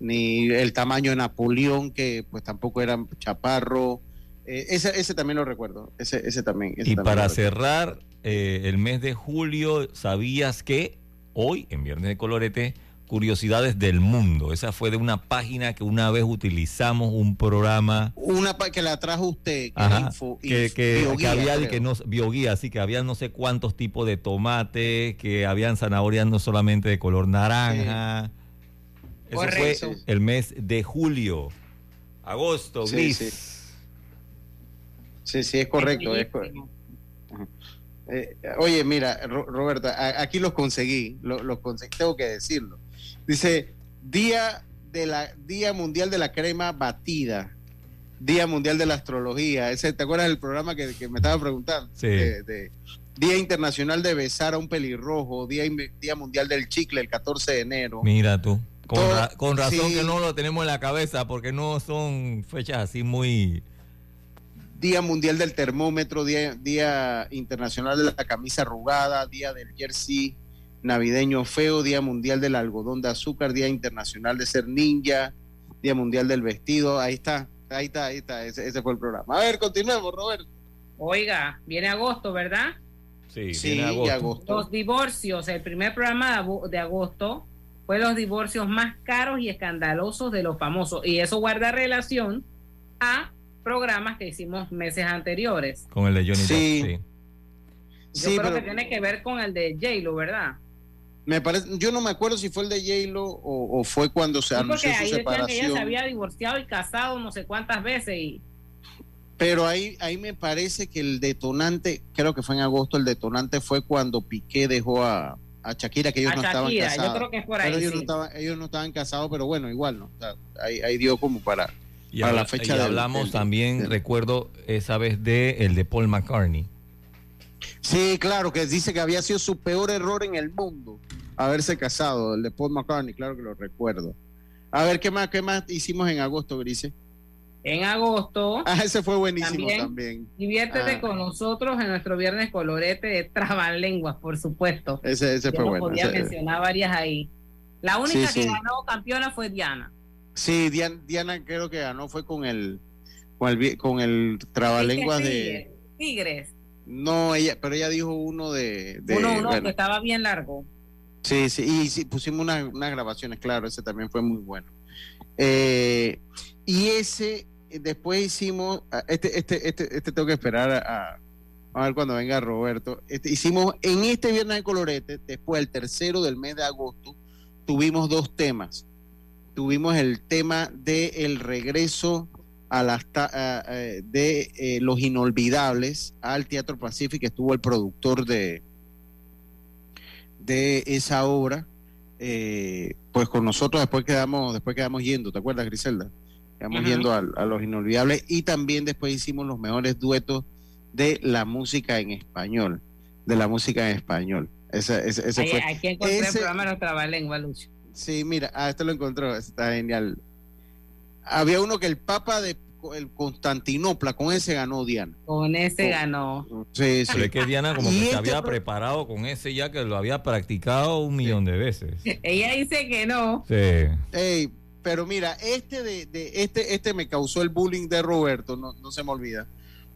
Speaker 1: ni el tamaño de Napoleón, que pues tampoco era chaparro. Eh, ese, ese también lo recuerdo, ese, ese también.
Speaker 2: Y
Speaker 1: también
Speaker 2: para cerrar eh, el mes de julio, ¿sabías que hoy, en Viernes de Colorete, Curiosidades del Mundo? Esa fue de una página que una vez utilizamos un programa
Speaker 1: Una que la trajo usted, que
Speaker 2: Ajá,
Speaker 1: info-
Speaker 2: que, que- había que no, bioguía, así que había no sé cuántos tipos de tomate, que habían zanahorias no solamente de color naranja. Eso
Speaker 3: Correcto.
Speaker 2: fue el mes de julio. Agosto,
Speaker 1: Sí,
Speaker 2: gris.
Speaker 1: sí. Sí, sí, es correcto. es co- Ajá. Eh, oye, mira, Ro- Roberta, aquí los conseguí, lo- los conseguí, tengo que decirlo. Dice, Día, de la, Día Mundial de la Crema Batida, Día Mundial de la Astrología. Ese, ¿Te acuerdas del programa que, que me estaba preguntando?
Speaker 2: Sí.
Speaker 1: De- de- Día Internacional de Besar a un Pelirrojo, Día, Día Mundial del Chicle, el 14 de enero.
Speaker 2: Mira tú. Con,
Speaker 1: Todo-
Speaker 2: ra- con razón
Speaker 1: sí.
Speaker 2: que no lo tenemos en la cabeza, porque no son fechas así muy...
Speaker 1: Día Mundial del Termómetro, Día, Día Internacional de la Camisa Arrugada, Día del Jersey Navideño Feo, Día Mundial del Algodón de Azúcar, Día Internacional de Ser Ninja, Día Mundial del Vestido. Ahí está, ahí está, ahí está. Ese, ese fue el programa. A ver, continuemos, Roberto.
Speaker 3: Oiga, viene agosto, ¿verdad?
Speaker 2: Sí,
Speaker 1: Sí,
Speaker 2: viene agosto.
Speaker 1: agosto.
Speaker 3: Los divorcios, el primer programa de agosto fue los divorcios más caros y escandalosos de los famosos. Y eso guarda relación a programas que hicimos meses anteriores.
Speaker 2: Con el de Johnny
Speaker 1: Sí.
Speaker 2: Depp, sí.
Speaker 3: Yo
Speaker 1: Sí,
Speaker 3: creo
Speaker 1: pero-
Speaker 3: que tiene que ver con el de J-Lo, ¿verdad?
Speaker 1: Me parece, yo no me acuerdo si fue el de J-Lo o, o fue cuando se
Speaker 3: Sí,
Speaker 1: anunció
Speaker 3: porque
Speaker 1: su
Speaker 3: ahí decían que ella
Speaker 1: separación.
Speaker 3: se había divorciado y casado no sé cuántas veces y
Speaker 1: Pero ahí, ahí me parece que el detonante, creo que fue en agosto, el detonante fue cuando Piqué dejó a, a Shakira, que ellos
Speaker 3: A
Speaker 1: no estaban
Speaker 3: Shakira, yo
Speaker 1: casados.
Speaker 3: creo que es por
Speaker 1: Pero
Speaker 3: ahí,
Speaker 1: ellos, no
Speaker 3: sí.
Speaker 1: estaban, ellos no estaban casados, pero bueno, igual, ¿no? O sea, ahí, ahí dio como para,
Speaker 2: Y,
Speaker 1: para
Speaker 2: habla-
Speaker 1: la fecha
Speaker 2: y
Speaker 1: del-
Speaker 2: hablamos
Speaker 1: del-
Speaker 2: también,
Speaker 1: del-
Speaker 2: recuerdo esa vez de el de Paul McCartney.
Speaker 1: Sí, claro, que dice que había sido su peor error en el mundo haberse casado, el de Paul McCartney, claro que lo recuerdo. A ver, ¿qué más, qué más hicimos en agosto, Grise?
Speaker 3: en agosto
Speaker 1: Ah, ese fue buenísimo
Speaker 3: También.
Speaker 1: también.
Speaker 3: diviértete
Speaker 1: Ah.
Speaker 3: con nosotros en nuestro viernes colorete de trabalenguas, por supuesto.
Speaker 1: Ese, ese
Speaker 3: Yo
Speaker 1: fue
Speaker 3: no
Speaker 1: bueno.
Speaker 3: podía
Speaker 1: ese-
Speaker 3: mencionar varias ahí. La única
Speaker 1: Sí,
Speaker 3: que
Speaker 1: sí.
Speaker 3: ganó campeona fue Diana.
Speaker 1: Sí, Diana, Diana creo que ganó fue con el con el con el trabalenguas de
Speaker 3: Tigres.
Speaker 1: No ella, pero ella dijo uno de, de-
Speaker 3: uno, uno
Speaker 1: bueno,
Speaker 3: que estaba bien largo.
Speaker 1: sí, sí, y sí, pusimos unas, unas grabaciones, claro, ese también fue muy bueno. Eh, y ese después hicimos ah, este este este este tengo que esperar a, a- ver cuando venga Roberto. Este, hicimos en este viernes de colorete, después el tercero del mes de agosto, tuvimos dos temas. Tuvimos el tema de el regreso a las ta- a- a- de eh, los inolvidables al Teatro Pacífico, estuvo el productor de de esa obra, eh, pues con nosotros después quedamos, después quedamos yendo, ¿te acuerdas, Griselda? Quedamos yendo al- a, los inolvidables y también después hicimos los mejores duetos de la música en español, de la música en español. Ese, ese, ese
Speaker 3: Ahí-
Speaker 1: fue.
Speaker 3: aquí encontré el
Speaker 1: Ese-
Speaker 3: programa de Lucho.
Speaker 1: Sí, mira, ah, este lo encontró, está genial. Había uno que el Papa de el Constantinopla, con ese ganó Diana.
Speaker 3: Con ese
Speaker 1: Oh.
Speaker 3: ganó.
Speaker 1: Sí, sí.
Speaker 2: Pero es que Diana como que se
Speaker 1: este
Speaker 2: había
Speaker 1: pro-
Speaker 2: preparado con ese ya que lo había practicado un millón de veces.
Speaker 3: Ella dice que no.
Speaker 2: Sí.
Speaker 1: Ey, pero mira, este de, de- este, este me causó el bullying de Roberto, no, no se me olvida.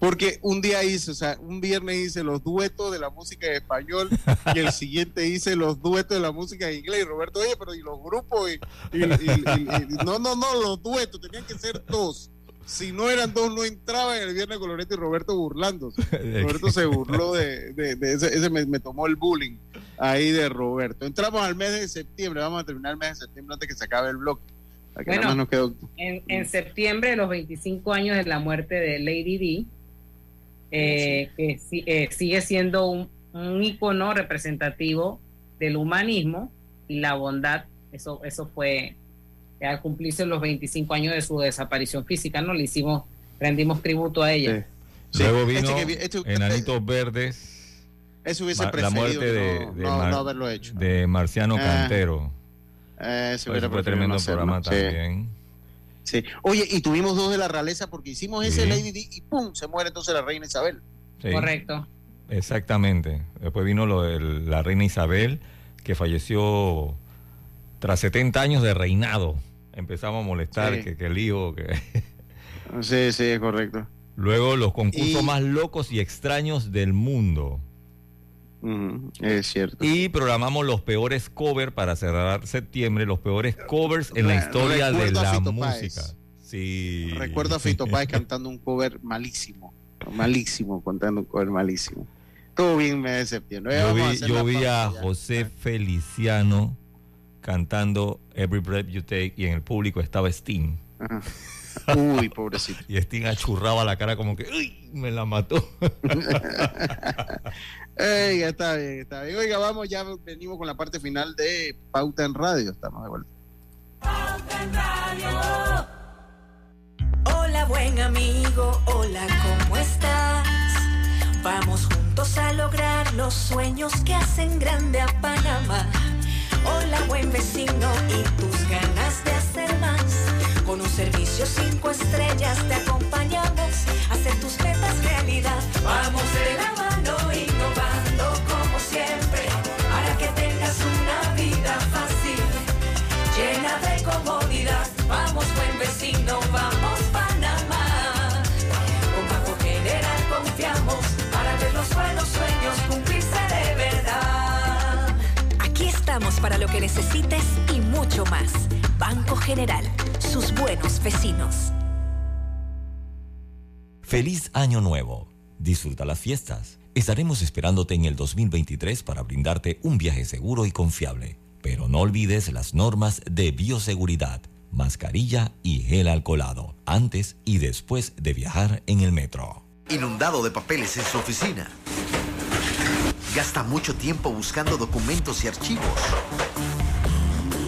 Speaker 1: Porque un día hice, o sea, un viernes hice los duetos de la música en español y el siguiente hice los duetos de la música en inglés. Y Roberto, oye, pero y los grupos, y, y- y- y- y- no, no, no, los duetos, tenían que ser dos. Si no eran dos, no entraba en el viernes colorete y Roberto burlándose. Roberto se burló de, de- de ese, ese me, me tomó el bullying ahí de Roberto. Entramos al mes de septiembre, vamos a terminar el mes de septiembre antes que se acabe el bloque.
Speaker 3: Bueno.
Speaker 1: nos quedó.
Speaker 3: En, en septiembre, los 25 años de la muerte de Lady D, eh, que si- eh, sigue siendo un, un icono representativo del humanismo y la bondad. Eso, eso fue eh, al cumplirse los 25 años de su desaparición física, ¿no? Le hicimos, rendimos tributo a ella.
Speaker 2: Luego vino
Speaker 1: Este que este-
Speaker 2: Enanitos Verdes,
Speaker 1: Eso hubiese
Speaker 2: ma- la muerte de,
Speaker 1: no,
Speaker 2: de
Speaker 1: no-
Speaker 2: Mar-
Speaker 1: no haberlo hecho.
Speaker 2: de Marciano
Speaker 1: Ah.
Speaker 2: Cantero.
Speaker 1: Eh,
Speaker 2: Eso
Speaker 1: hubiera
Speaker 2: fue tremendo
Speaker 1: no hacerlo.
Speaker 2: programa
Speaker 1: Sí.
Speaker 2: también.
Speaker 1: Sí. Oye, y tuvimos dos de la realeza porque hicimos ese
Speaker 2: Sí.
Speaker 1: Lady Di y ¡pum! se muere entonces la reina Isabel.
Speaker 2: Sí.
Speaker 3: Correcto.
Speaker 2: Exactamente. Después vino lo de la reina Isabel, que falleció tras 70 años de reinado. Empezamos a molestar
Speaker 1: Sí.
Speaker 2: que, que el hijo, que...
Speaker 1: Sí, sí, es correcto.
Speaker 2: Luego los concursos
Speaker 1: Y-
Speaker 2: más locos y extraños del mundo.
Speaker 1: Es cierto.
Speaker 2: Y programamos los peores covers para cerrar septiembre, los peores covers en la historia de
Speaker 1: recuerdo
Speaker 2: la música. Sí.
Speaker 1: Recuerdo a Fito Páez cantando un cover malísimo. Malísimo, cantando un cover malísimo. Todo bien me de septiembre.
Speaker 2: Yo
Speaker 1: a
Speaker 2: vi, yo a. José Feliciano cantando Every Breath You Take y en el público estaba Sting.
Speaker 1: Ajá. Uy, pobrecito.
Speaker 2: Y Sting achurraba la cara como que ¡Uy! me la mató.
Speaker 1: Ey, está bien, está bien. Oiga, vamos, ya venimos con la parte final de Pauta en Radio. Estamos de vuelta.
Speaker 4: Hola buen amigo, hola, ¿cómo estás? Vamos juntos a lograr los sueños que hacen grande a Panamá. Hola buen vecino y tus ganas de hacer más. Con un servicio cinco estrellas te acompañamos a hacer tus metas realidad. Vamos de la de comodidad. Vamos, buen vecino, vamos, Panamá. Con Banco General confiamos para ver los buenos sueños cumplirse de verdad. Aquí estamos para lo que necesites y mucho más. Banco General, sus buenos vecinos.
Speaker 19: Feliz Año Nuevo. Disfruta las fiestas. Estaremos esperándote en el 2023 para brindarte un viaje seguro y confiable. Pero no olvides las normas de bioseguridad, mascarilla y gel alcoholado, antes y después de viajar en el metro.
Speaker 20: Inundado de papeles en su oficina. Gasta mucho tiempo buscando documentos y archivos.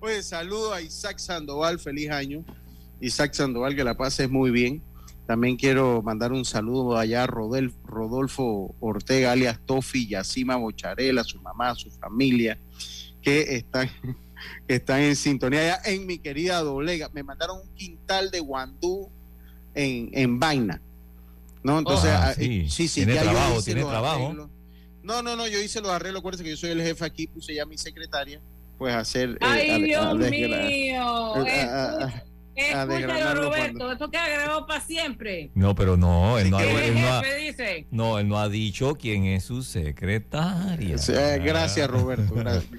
Speaker 1: Oye, saludo a Isaac Sandoval, feliz año. Isaac Sandoval, que la pases muy bien. También quiero mandar un saludo allá a Rodolfo Ortega, alias Tofi, Yacima Bocharela, su mamá, su familia, que están, que están en sintonía allá en mi querida Doblega. Me mandaron un quintal de guandú en, en vaina. ¿No? Entonces,
Speaker 2: Ah,
Speaker 1: ah,
Speaker 2: sí.
Speaker 1: sí, sí,
Speaker 2: Tiene
Speaker 1: ya yo
Speaker 2: trabajo,
Speaker 1: hice
Speaker 2: tiene
Speaker 1: los
Speaker 2: trabajo.
Speaker 1: arreglos. No, no, no, yo hice los arreglos. Acuérdense que yo soy el jefe aquí, puse ya mi secretaria, pues hacer. eh,
Speaker 3: Ay,
Speaker 1: a- a
Speaker 3: Dios
Speaker 1: desgra-
Speaker 3: mío.
Speaker 1: a- a- a- a
Speaker 3: Escúchalo,
Speaker 1: desgranarlo
Speaker 3: Roberto.
Speaker 1: cuando-
Speaker 3: Esto queda grabado para siempre.
Speaker 2: No, pero no, él no, ha,
Speaker 3: ¿Qué
Speaker 2: él no ha-
Speaker 3: jefe dice?
Speaker 2: no, él no ha dicho quién es su secretaria.
Speaker 1: Sí, eh, gracias, Roberto.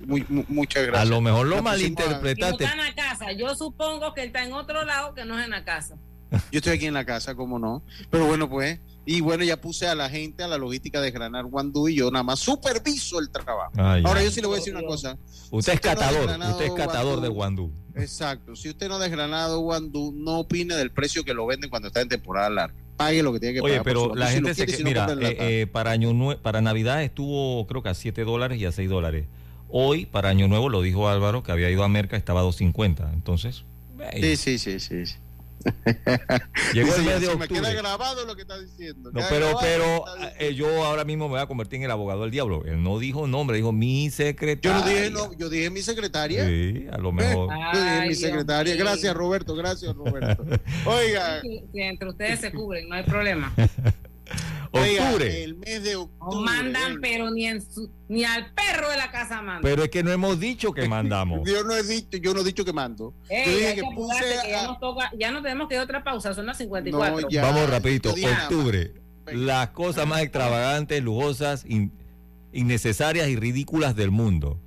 Speaker 1: muy- muchas gracias.
Speaker 2: A lo mejor lo
Speaker 1: La pusimos a-
Speaker 3: Y no
Speaker 2: malinterpretaste.
Speaker 3: está en la casa. Yo supongo que él está en otro lado que no es en la casa.
Speaker 1: Yo estoy aquí en la casa, como no. Pero bueno, pues. Y bueno, ya puse a la gente, a la logística de Granar Guandú y yo nada más superviso el trabajo.
Speaker 2: Ay,
Speaker 1: Ahora
Speaker 2: ay.
Speaker 1: yo sí le voy a decir una cosa.
Speaker 2: Usted
Speaker 1: Si
Speaker 2: es catador, usted es catador de guandú.
Speaker 1: Exacto. Si usted no ha desgranado guandú, no opine del precio que lo venden cuando está en temporada larga. pague lo que tiene que
Speaker 2: Oye,
Speaker 1: pagar. por
Speaker 2: pero la.
Speaker 1: Si
Speaker 2: gente se
Speaker 1: quiere,
Speaker 2: que-
Speaker 1: no,
Speaker 2: mira, eh, eh, para año Nue- para Navidad estuvo creo que a 7 dólares y a 6 dólares. Hoy, para Año Nuevo, lo dijo Álvaro, que había ido a Merca, estaba a 2.50. Entonces,
Speaker 1: Sí, sí, sí, sí. sí.
Speaker 2: llegó el mes de
Speaker 1: "Se me queda
Speaker 2: octubre.
Speaker 1: grabado lo que está diciendo.
Speaker 2: No, pero, pero eh, yo ahora mismo me voy a convertir en el abogado del diablo. Él no dijo nombre, dijo mi
Speaker 1: Yo
Speaker 2: secretaria.
Speaker 1: no dije, no, yo dije mi secretaria.
Speaker 2: Sí, a lo mejor.
Speaker 1: Yo dije
Speaker 3: Ay,
Speaker 1: mi secretaria. Gracias, Roberto. Gracias, Roberto. Oiga,
Speaker 3: Si, si entre ustedes se cubren, no hay problema.
Speaker 1: oiga,
Speaker 2: Octubre.
Speaker 1: el mes de
Speaker 3: No
Speaker 1: octubre.
Speaker 3: mandan, pero ni en su, ni al perro de la casa mandan.
Speaker 2: Pero es que no hemos dicho que mandamos.
Speaker 1: Yo no he dicho, yo no he dicho que mando.
Speaker 3: Ey,
Speaker 1: yo dije
Speaker 3: hay
Speaker 1: que
Speaker 3: que apurarse,
Speaker 1: puse
Speaker 3: que ya
Speaker 1: a-
Speaker 3: nos toca, ya no tenemos que ir a otra pausa, son las 54.
Speaker 1: No, ya.
Speaker 2: Vamos rapidito. Octubre. Las cosas más extravagantes, lujosas, in- innecesarias y ridículas del mundo.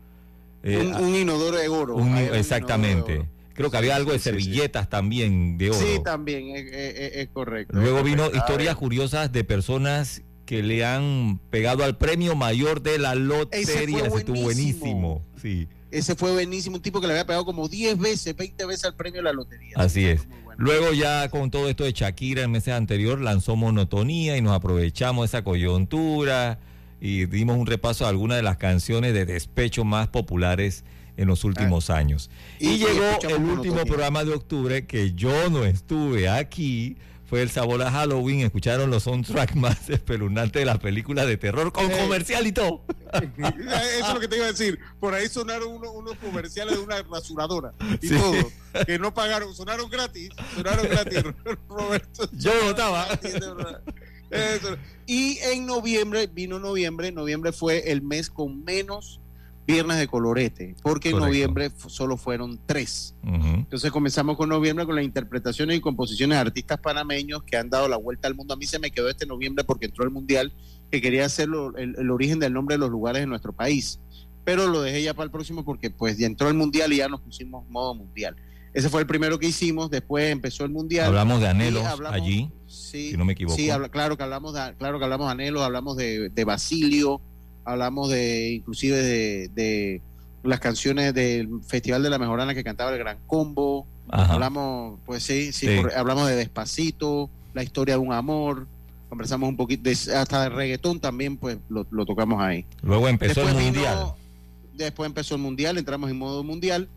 Speaker 2: Eh,
Speaker 1: un, un inodoro de oro.
Speaker 2: un-
Speaker 1: Hay un
Speaker 2: exactamente. Creo que había algo de servilletas también de oro.
Speaker 1: Sí, también, es, es- es- es correcto.
Speaker 2: Luego vino historias curiosas de personas que le han pegado al premio mayor de la lotería. Ese estuvo buenísimo. Sí,
Speaker 1: Ese fue buenísimo, un tipo que le había pegado como 10 veces, 20 veces al premio de la lotería.
Speaker 2: así es. Luego ya con todo esto de Shakira el mes anterior lanzó Monotonía y nos aprovechamos de esa coyuntura y dimos un repaso a algunas de las canciones de despecho más populares en los últimos años. Y, llegó el último programa de octubre que yo no estuve aquí. Fue el sabor a Halloween. Escucharon los soundtracks más espeluznantes de las películas de terror con
Speaker 1: Eh.
Speaker 2: comercial y todo.
Speaker 1: Eso es lo que te iba a decir. Por ahí sonaron unos, unos comerciales de una rasuradora y
Speaker 2: Sí.
Speaker 1: todo. Que no pagaron, sonaron gratis. Sonaron gratis, Roberto.
Speaker 2: Yo.
Speaker 1: Eso. Y en noviembre, vino noviembre. Noviembre fue el mes con menos viernes de colorete. Porque en noviembre solo fueron tres. Entonces comenzamos con noviembre con las interpretaciones y composiciones de artistas panameños que han dado la vuelta al mundo. A mí se me quedó este noviembre porque entró el mundial, que quería hacer lo- el, el origen del nombre de los lugares de nuestro país. Pero lo dejé ya para el próximo porque pues ya entró el mundial y ya nos pusimos modo mundial. Ese fue el primero que hicimos, después empezó el mundial.
Speaker 2: Hablamos de anhelos
Speaker 1: hablamos-
Speaker 2: allí,
Speaker 1: sí,
Speaker 2: si no me equivoco.
Speaker 1: Sí, habla- claro que hablamos de, claro que hablamos de anhelos, hablamos de, de Basilio, hablamos de inclusive de, de las canciones del Festival de la Mejorana que cantaba el Gran Combo.
Speaker 2: Ajá.
Speaker 1: Hablamos, pues sí, sí,
Speaker 2: Sí.
Speaker 1: por- hablamos de Despacito, la historia de un amor, conversamos un poquito, de- hasta de reggaetón también, pues lo, lo tocamos ahí.
Speaker 2: Luego empezó el
Speaker 1: vino-
Speaker 2: mundial.
Speaker 1: Después empezó el mundial, entramos en modo mundial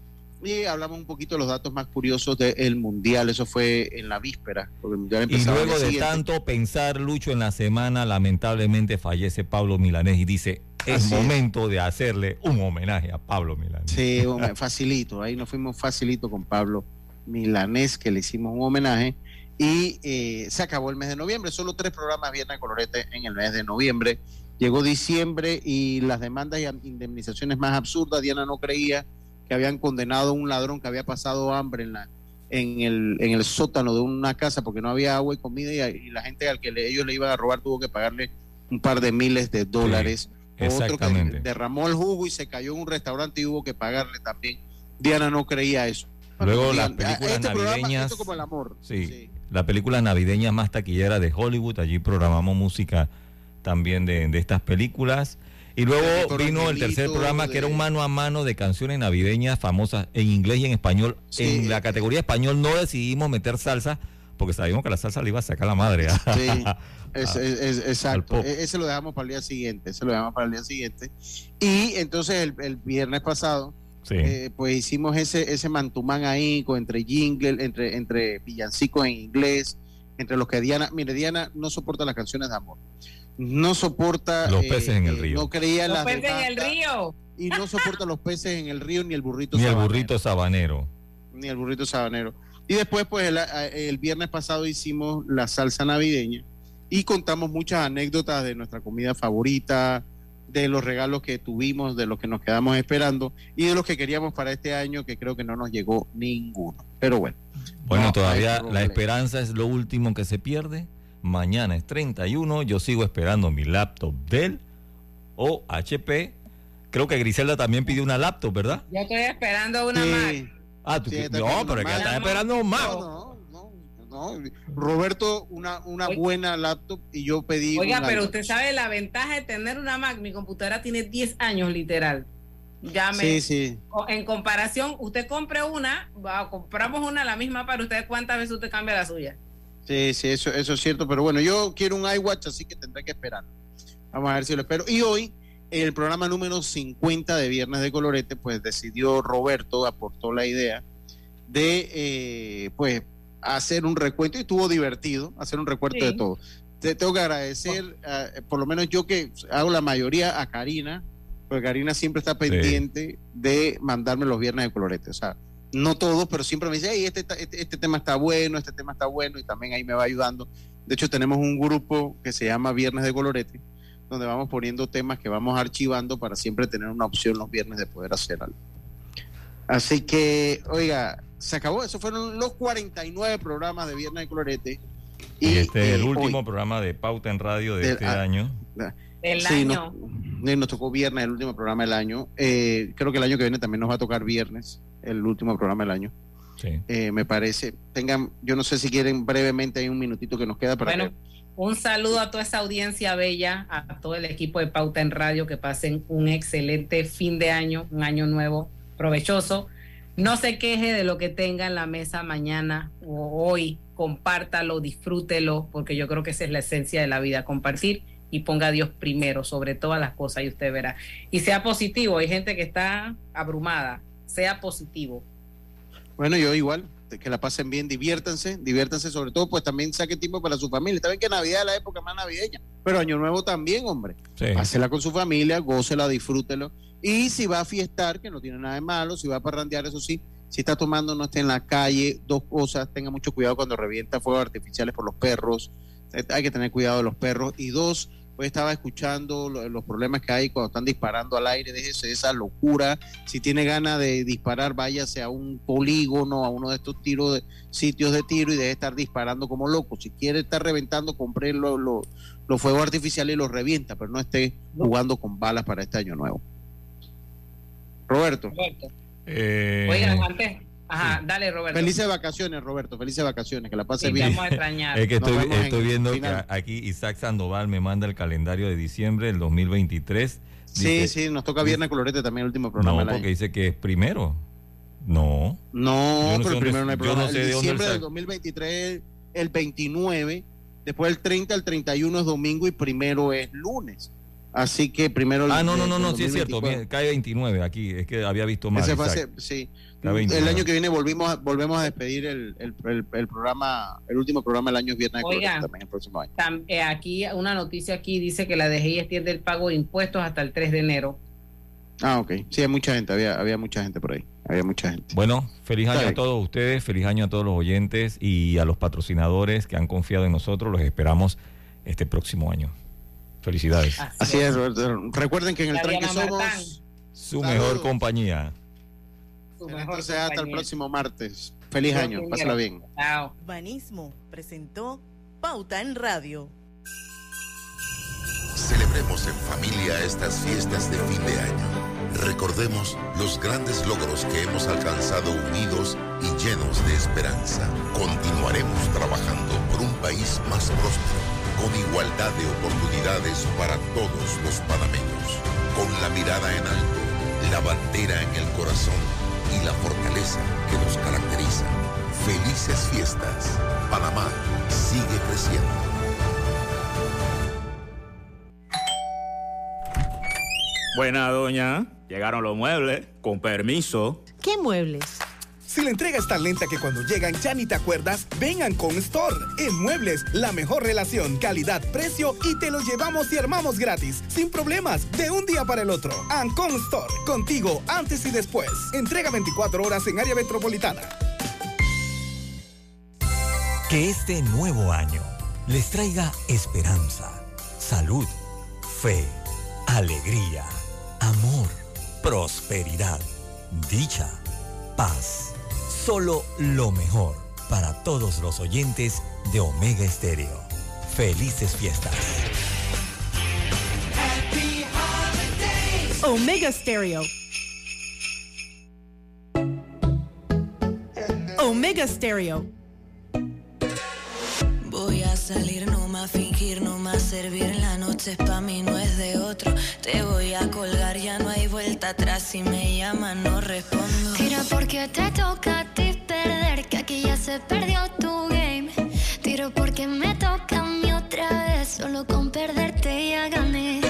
Speaker 1: y hablamos un poquito de los datos más curiosos del mundial. Eso fue en la víspera, porque el mundial
Speaker 2: Y luego de tanto pensar, Lucho, en la semana, lamentablemente fallece Pablo Milanés y dice, es
Speaker 1: Así es.
Speaker 2: momento de hacerle un homenaje a Pablo Milanés.
Speaker 1: Sí, facilito. Ahí nos fuimos facilito con Pablo Milanés, que le hicimos un homenaje. Y eh, se acabó el mes de noviembre. Solo tres programas Viernes de Colorete en el mes de noviembre. Llegó diciembre y las demandas y indemnizaciones más absurdas. Diana no creía que habían condenado a un ladrón que había pasado hambre en la en el, en el sótano de una casa porque no había agua y comida y, y la gente al que le- ellos le iban a robar tuvo que pagarle un par de miles de dólares. Otro que derramó el jugo y se cayó en un restaurante y hubo que pagarle también. Diana no creía eso.
Speaker 2: Luego las películas
Speaker 1: este programa,
Speaker 2: navideñas.
Speaker 1: esto como el amor.
Speaker 2: Sí, la película navideña más taquillera de Hollywood. Allí programamos música también de, de estas películas. Y luego vino el tercer programa que era un mano a mano de canciones navideñas famosas en inglés y en español.
Speaker 1: Sí.
Speaker 2: En la categoría español no decidimos meter salsa porque sabíamos que la salsa le iba a sacar la madre. ¿ah?
Speaker 1: Sí, es, es- es- exacto. E- Ese lo dejamos para el día siguiente. Ese lo dejamos para el día siguiente. Y entonces el, el viernes pasado,
Speaker 2: Sí.
Speaker 1: eh, pues hicimos ese, ese mantumán ahí con, entre jingle, entre, entre villancicos en inglés, entre los que Diana, mire, Diana no soporta las canciones de amor. No soporta
Speaker 2: Los
Speaker 1: eh,
Speaker 2: peces en el
Speaker 1: eh,
Speaker 2: río.
Speaker 1: No creía
Speaker 3: Los
Speaker 1: las
Speaker 3: peces en el río.
Speaker 1: y no soporta los peces en el río ni el burrito
Speaker 2: Ni el
Speaker 1: sabanero.
Speaker 2: burrito sabanero.
Speaker 1: ni el burrito sabanero. Y después, pues el, el viernes pasado hicimos la salsa navideña y contamos muchas anécdotas de nuestra comida favorita, de los regalos que tuvimos, de los que nos quedamos esperando y de los que queríamos para este año, que creo que no nos llegó ninguno. Pero bueno.
Speaker 2: Bueno,
Speaker 1: no
Speaker 2: todavía la esperanza es lo último que se pierde. Mañana es 31. Yo sigo esperando mi laptop Dell o HP. Creo que Griselda también pidió una laptop, ¿verdad?
Speaker 3: Yo estoy esperando una
Speaker 1: Sí.
Speaker 3: Mac.
Speaker 2: Ah, tú
Speaker 1: Sí,
Speaker 2: no,
Speaker 1: esperando
Speaker 2: pero que
Speaker 1: Mac.
Speaker 2: está esperando más.
Speaker 1: No, no, no, no. Roberto, una, una
Speaker 3: Oiga.
Speaker 1: buena laptop y yo pedí.
Speaker 3: Oiga,
Speaker 1: una
Speaker 3: pero
Speaker 1: laptop.
Speaker 3: usted sabe la ventaja de tener una Mac. Mi computadora tiene 10 años literal. Ya me,
Speaker 1: Sí, sí.
Speaker 3: En comparación, usted compre una, va, compramos una la misma para usted, ¿cuántas veces usted cambia la suya?
Speaker 1: Sí, sí, eso, eso es cierto, pero bueno, yo quiero un iWatch, así que tendré que esperar. Vamos a ver si lo espero. Y hoy, en el programa número 50 de Viernes de Colorete, pues decidió Roberto, aportó la idea de, eh, pues, hacer un recuento y estuvo divertido hacer un recuento
Speaker 3: Sí.
Speaker 1: de todo. Te tengo que agradecer, eh, por lo menos yo que hago la mayoría, a Karina, porque Karina siempre está pendiente de mandarme los Viernes de Colorete. O sea, no todos, pero siempre me dice, hey, este, este, este tema está bueno, este tema está bueno, y también ahí me va ayudando. De hecho, tenemos un grupo que se llama Viernes de Colorete, donde vamos poniendo temas que vamos archivando para siempre tener una opción los viernes de poder hacer algo. Así que, oiga, se acabó. Esos fueron los 49 programas de Viernes de Colorete.
Speaker 2: Y este es el
Speaker 1: eh,
Speaker 2: último
Speaker 1: hoy-
Speaker 2: programa de Pauta en Radio de
Speaker 1: Del-
Speaker 2: este
Speaker 1: ah,
Speaker 2: año.
Speaker 3: Del
Speaker 1: Sí,
Speaker 3: año.
Speaker 1: Nos, nos tocó viernes, el último programa del año. Eh, creo que el año que viene también nos va a tocar viernes, el último programa del año.
Speaker 2: Sí.
Speaker 1: Eh, me parece. Tengan, yo no sé si quieren brevemente, hay un minutito que nos queda para
Speaker 3: Bueno, un saludo a toda esa audiencia bella, a todo el equipo de Pauta en Radio, que pasen un excelente fin de año, un año nuevo, provechoso. No se queje de lo que tenga en la mesa mañana o hoy, compártalo, disfrútelo, porque yo creo que esa es la esencia de la vida, compartir y ponga a Dios primero sobre todas las cosas y usted verá. Y sea positivo, hay gente que está abrumada, sea positivo.
Speaker 1: Bueno, yo igual, que la pasen bien, diviértanse, diviértanse sobre todo, pues también saque tiempo para su familia. Está bien que Navidad es la época más navideña, pero Año Nuevo también, hombre.
Speaker 2: Sí.
Speaker 1: Con su familia, gócela, disfrútelo. Y si va a fiestar, que no tiene nada de malo, si va a parrandear, eso sí, si está tomando, no esté en la calle, dos cosas, tenga mucho cuidado cuando revienta fuegos artificiales por los perros, Eh, hay que tener cuidado de los perros. Y dos, hoy estaba escuchando lo- los problemas que hay cuando están disparando al aire, déjese esa locura. Si tiene ganas de disparar, váyase a un polígono, a uno de estos tiros de sitios de tiro y deje de estar disparando como loco. Si quiere estar reventando, compre lo- lo- los fuegos artificiales y los revienta, pero no esté jugando con balas para este año nuevo. Roberto.
Speaker 2: Eh,
Speaker 3: Oigan, antes, ajá, dale Roberto.
Speaker 1: Felices vacaciones, Roberto. Felices vacaciones. Que la pase
Speaker 3: Sí, te
Speaker 1: bien.
Speaker 3: vamos a extrañar.
Speaker 2: Es que estoy, estoy viendo que
Speaker 1: final.
Speaker 2: a- aquí Isaac Sandoval me manda el calendario de diciembre del 2023.
Speaker 1: Sí,
Speaker 2: Dice-
Speaker 1: sí, nos toca Viernes Colorete también el último programa
Speaker 2: No,
Speaker 1: del año.
Speaker 2: porque dice que es primero. No.
Speaker 1: No,
Speaker 2: no
Speaker 1: pero primero no hay programa.
Speaker 2: no sé
Speaker 1: el diciembre del
Speaker 2: saca.
Speaker 1: 2023, el 29. Después el 30 al 31 es domingo y primero es lunes. Así que primero el
Speaker 2: Ah, no, no, no, no, sí es cierto.
Speaker 1: 2024.
Speaker 2: bien, cae 29 aquí. Es que había visto
Speaker 1: ser- sí.
Speaker 2: Cae 29.
Speaker 1: El año que viene volvimos a, volvemos a despedir el, el- el- el programa, el último programa del año es Viernes de también el próximo año.
Speaker 3: Tam- eh, aquí una noticia aquí dice que la DGI extiende el pago de impuestos hasta el 3 de enero.
Speaker 1: Ah, ok. Sí, hay mucha gente, había, había mucha gente por ahí. Había mucha gente.
Speaker 2: Bueno, feliz año
Speaker 1: Está
Speaker 2: a
Speaker 1: bien.
Speaker 2: todos ustedes, feliz año a todos los oyentes y a los patrocinadores que han confiado en nosotros. Los esperamos este próximo año. Felicidades.
Speaker 1: Así es, Roberto. Recuerden que en el tranque somos.
Speaker 3: Martán.
Speaker 2: Su mejor compañía.
Speaker 1: Entonces, hasta el próximo martes. Feliz
Speaker 3: Yo
Speaker 1: año, pásala bien.
Speaker 3: Chao.
Speaker 12: Banismo presentó Pauta en Radio.
Speaker 21: Celebremos en familia estas fiestas de fin de año. Recordemos los grandes logros que hemos alcanzado unidos y llenos de esperanza. Continuaremos trabajando por un país más próspero, con igualdad de oportunidades para todos los panameños. Con la mirada en alto, la bandera en el corazón y la fortaleza que nos caracteriza. Felices fiestas. Panamá sigue creciendo.
Speaker 22: Buena, doña. Llegaron los muebles. Con permiso.
Speaker 23: ¿Qué muebles? Si la entrega es tan lenta que cuando llegan ya ni te acuerdas, vengan con Store. En Muebles, la mejor relación, calidad, precio y te lo llevamos y armamos gratis, sin problemas, de un día para el otro. Ancon Store, contigo antes y después. Entrega 24 horas en área metropolitana.
Speaker 19: Que este nuevo año les traiga esperanza, salud, fe, alegría, amor, prosperidad, dicha, paz. Solo lo mejor para todos los oyentes de Omega Estéreo. Felices fiestas.
Speaker 10: Omega Stereo. Omega Stereo.
Speaker 24: Voy a salir, no más fingir, no más servir. La noche es pa' mí, no es de otro. Te voy a colgar, ya no hay vuelta atrás. Si me llaman, no respondo.
Speaker 25: Tira porque te toca que aquí ya se perdió tu game. Tiro porque me toca a mí otra vez, solo con
Speaker 24: perderte ya gané.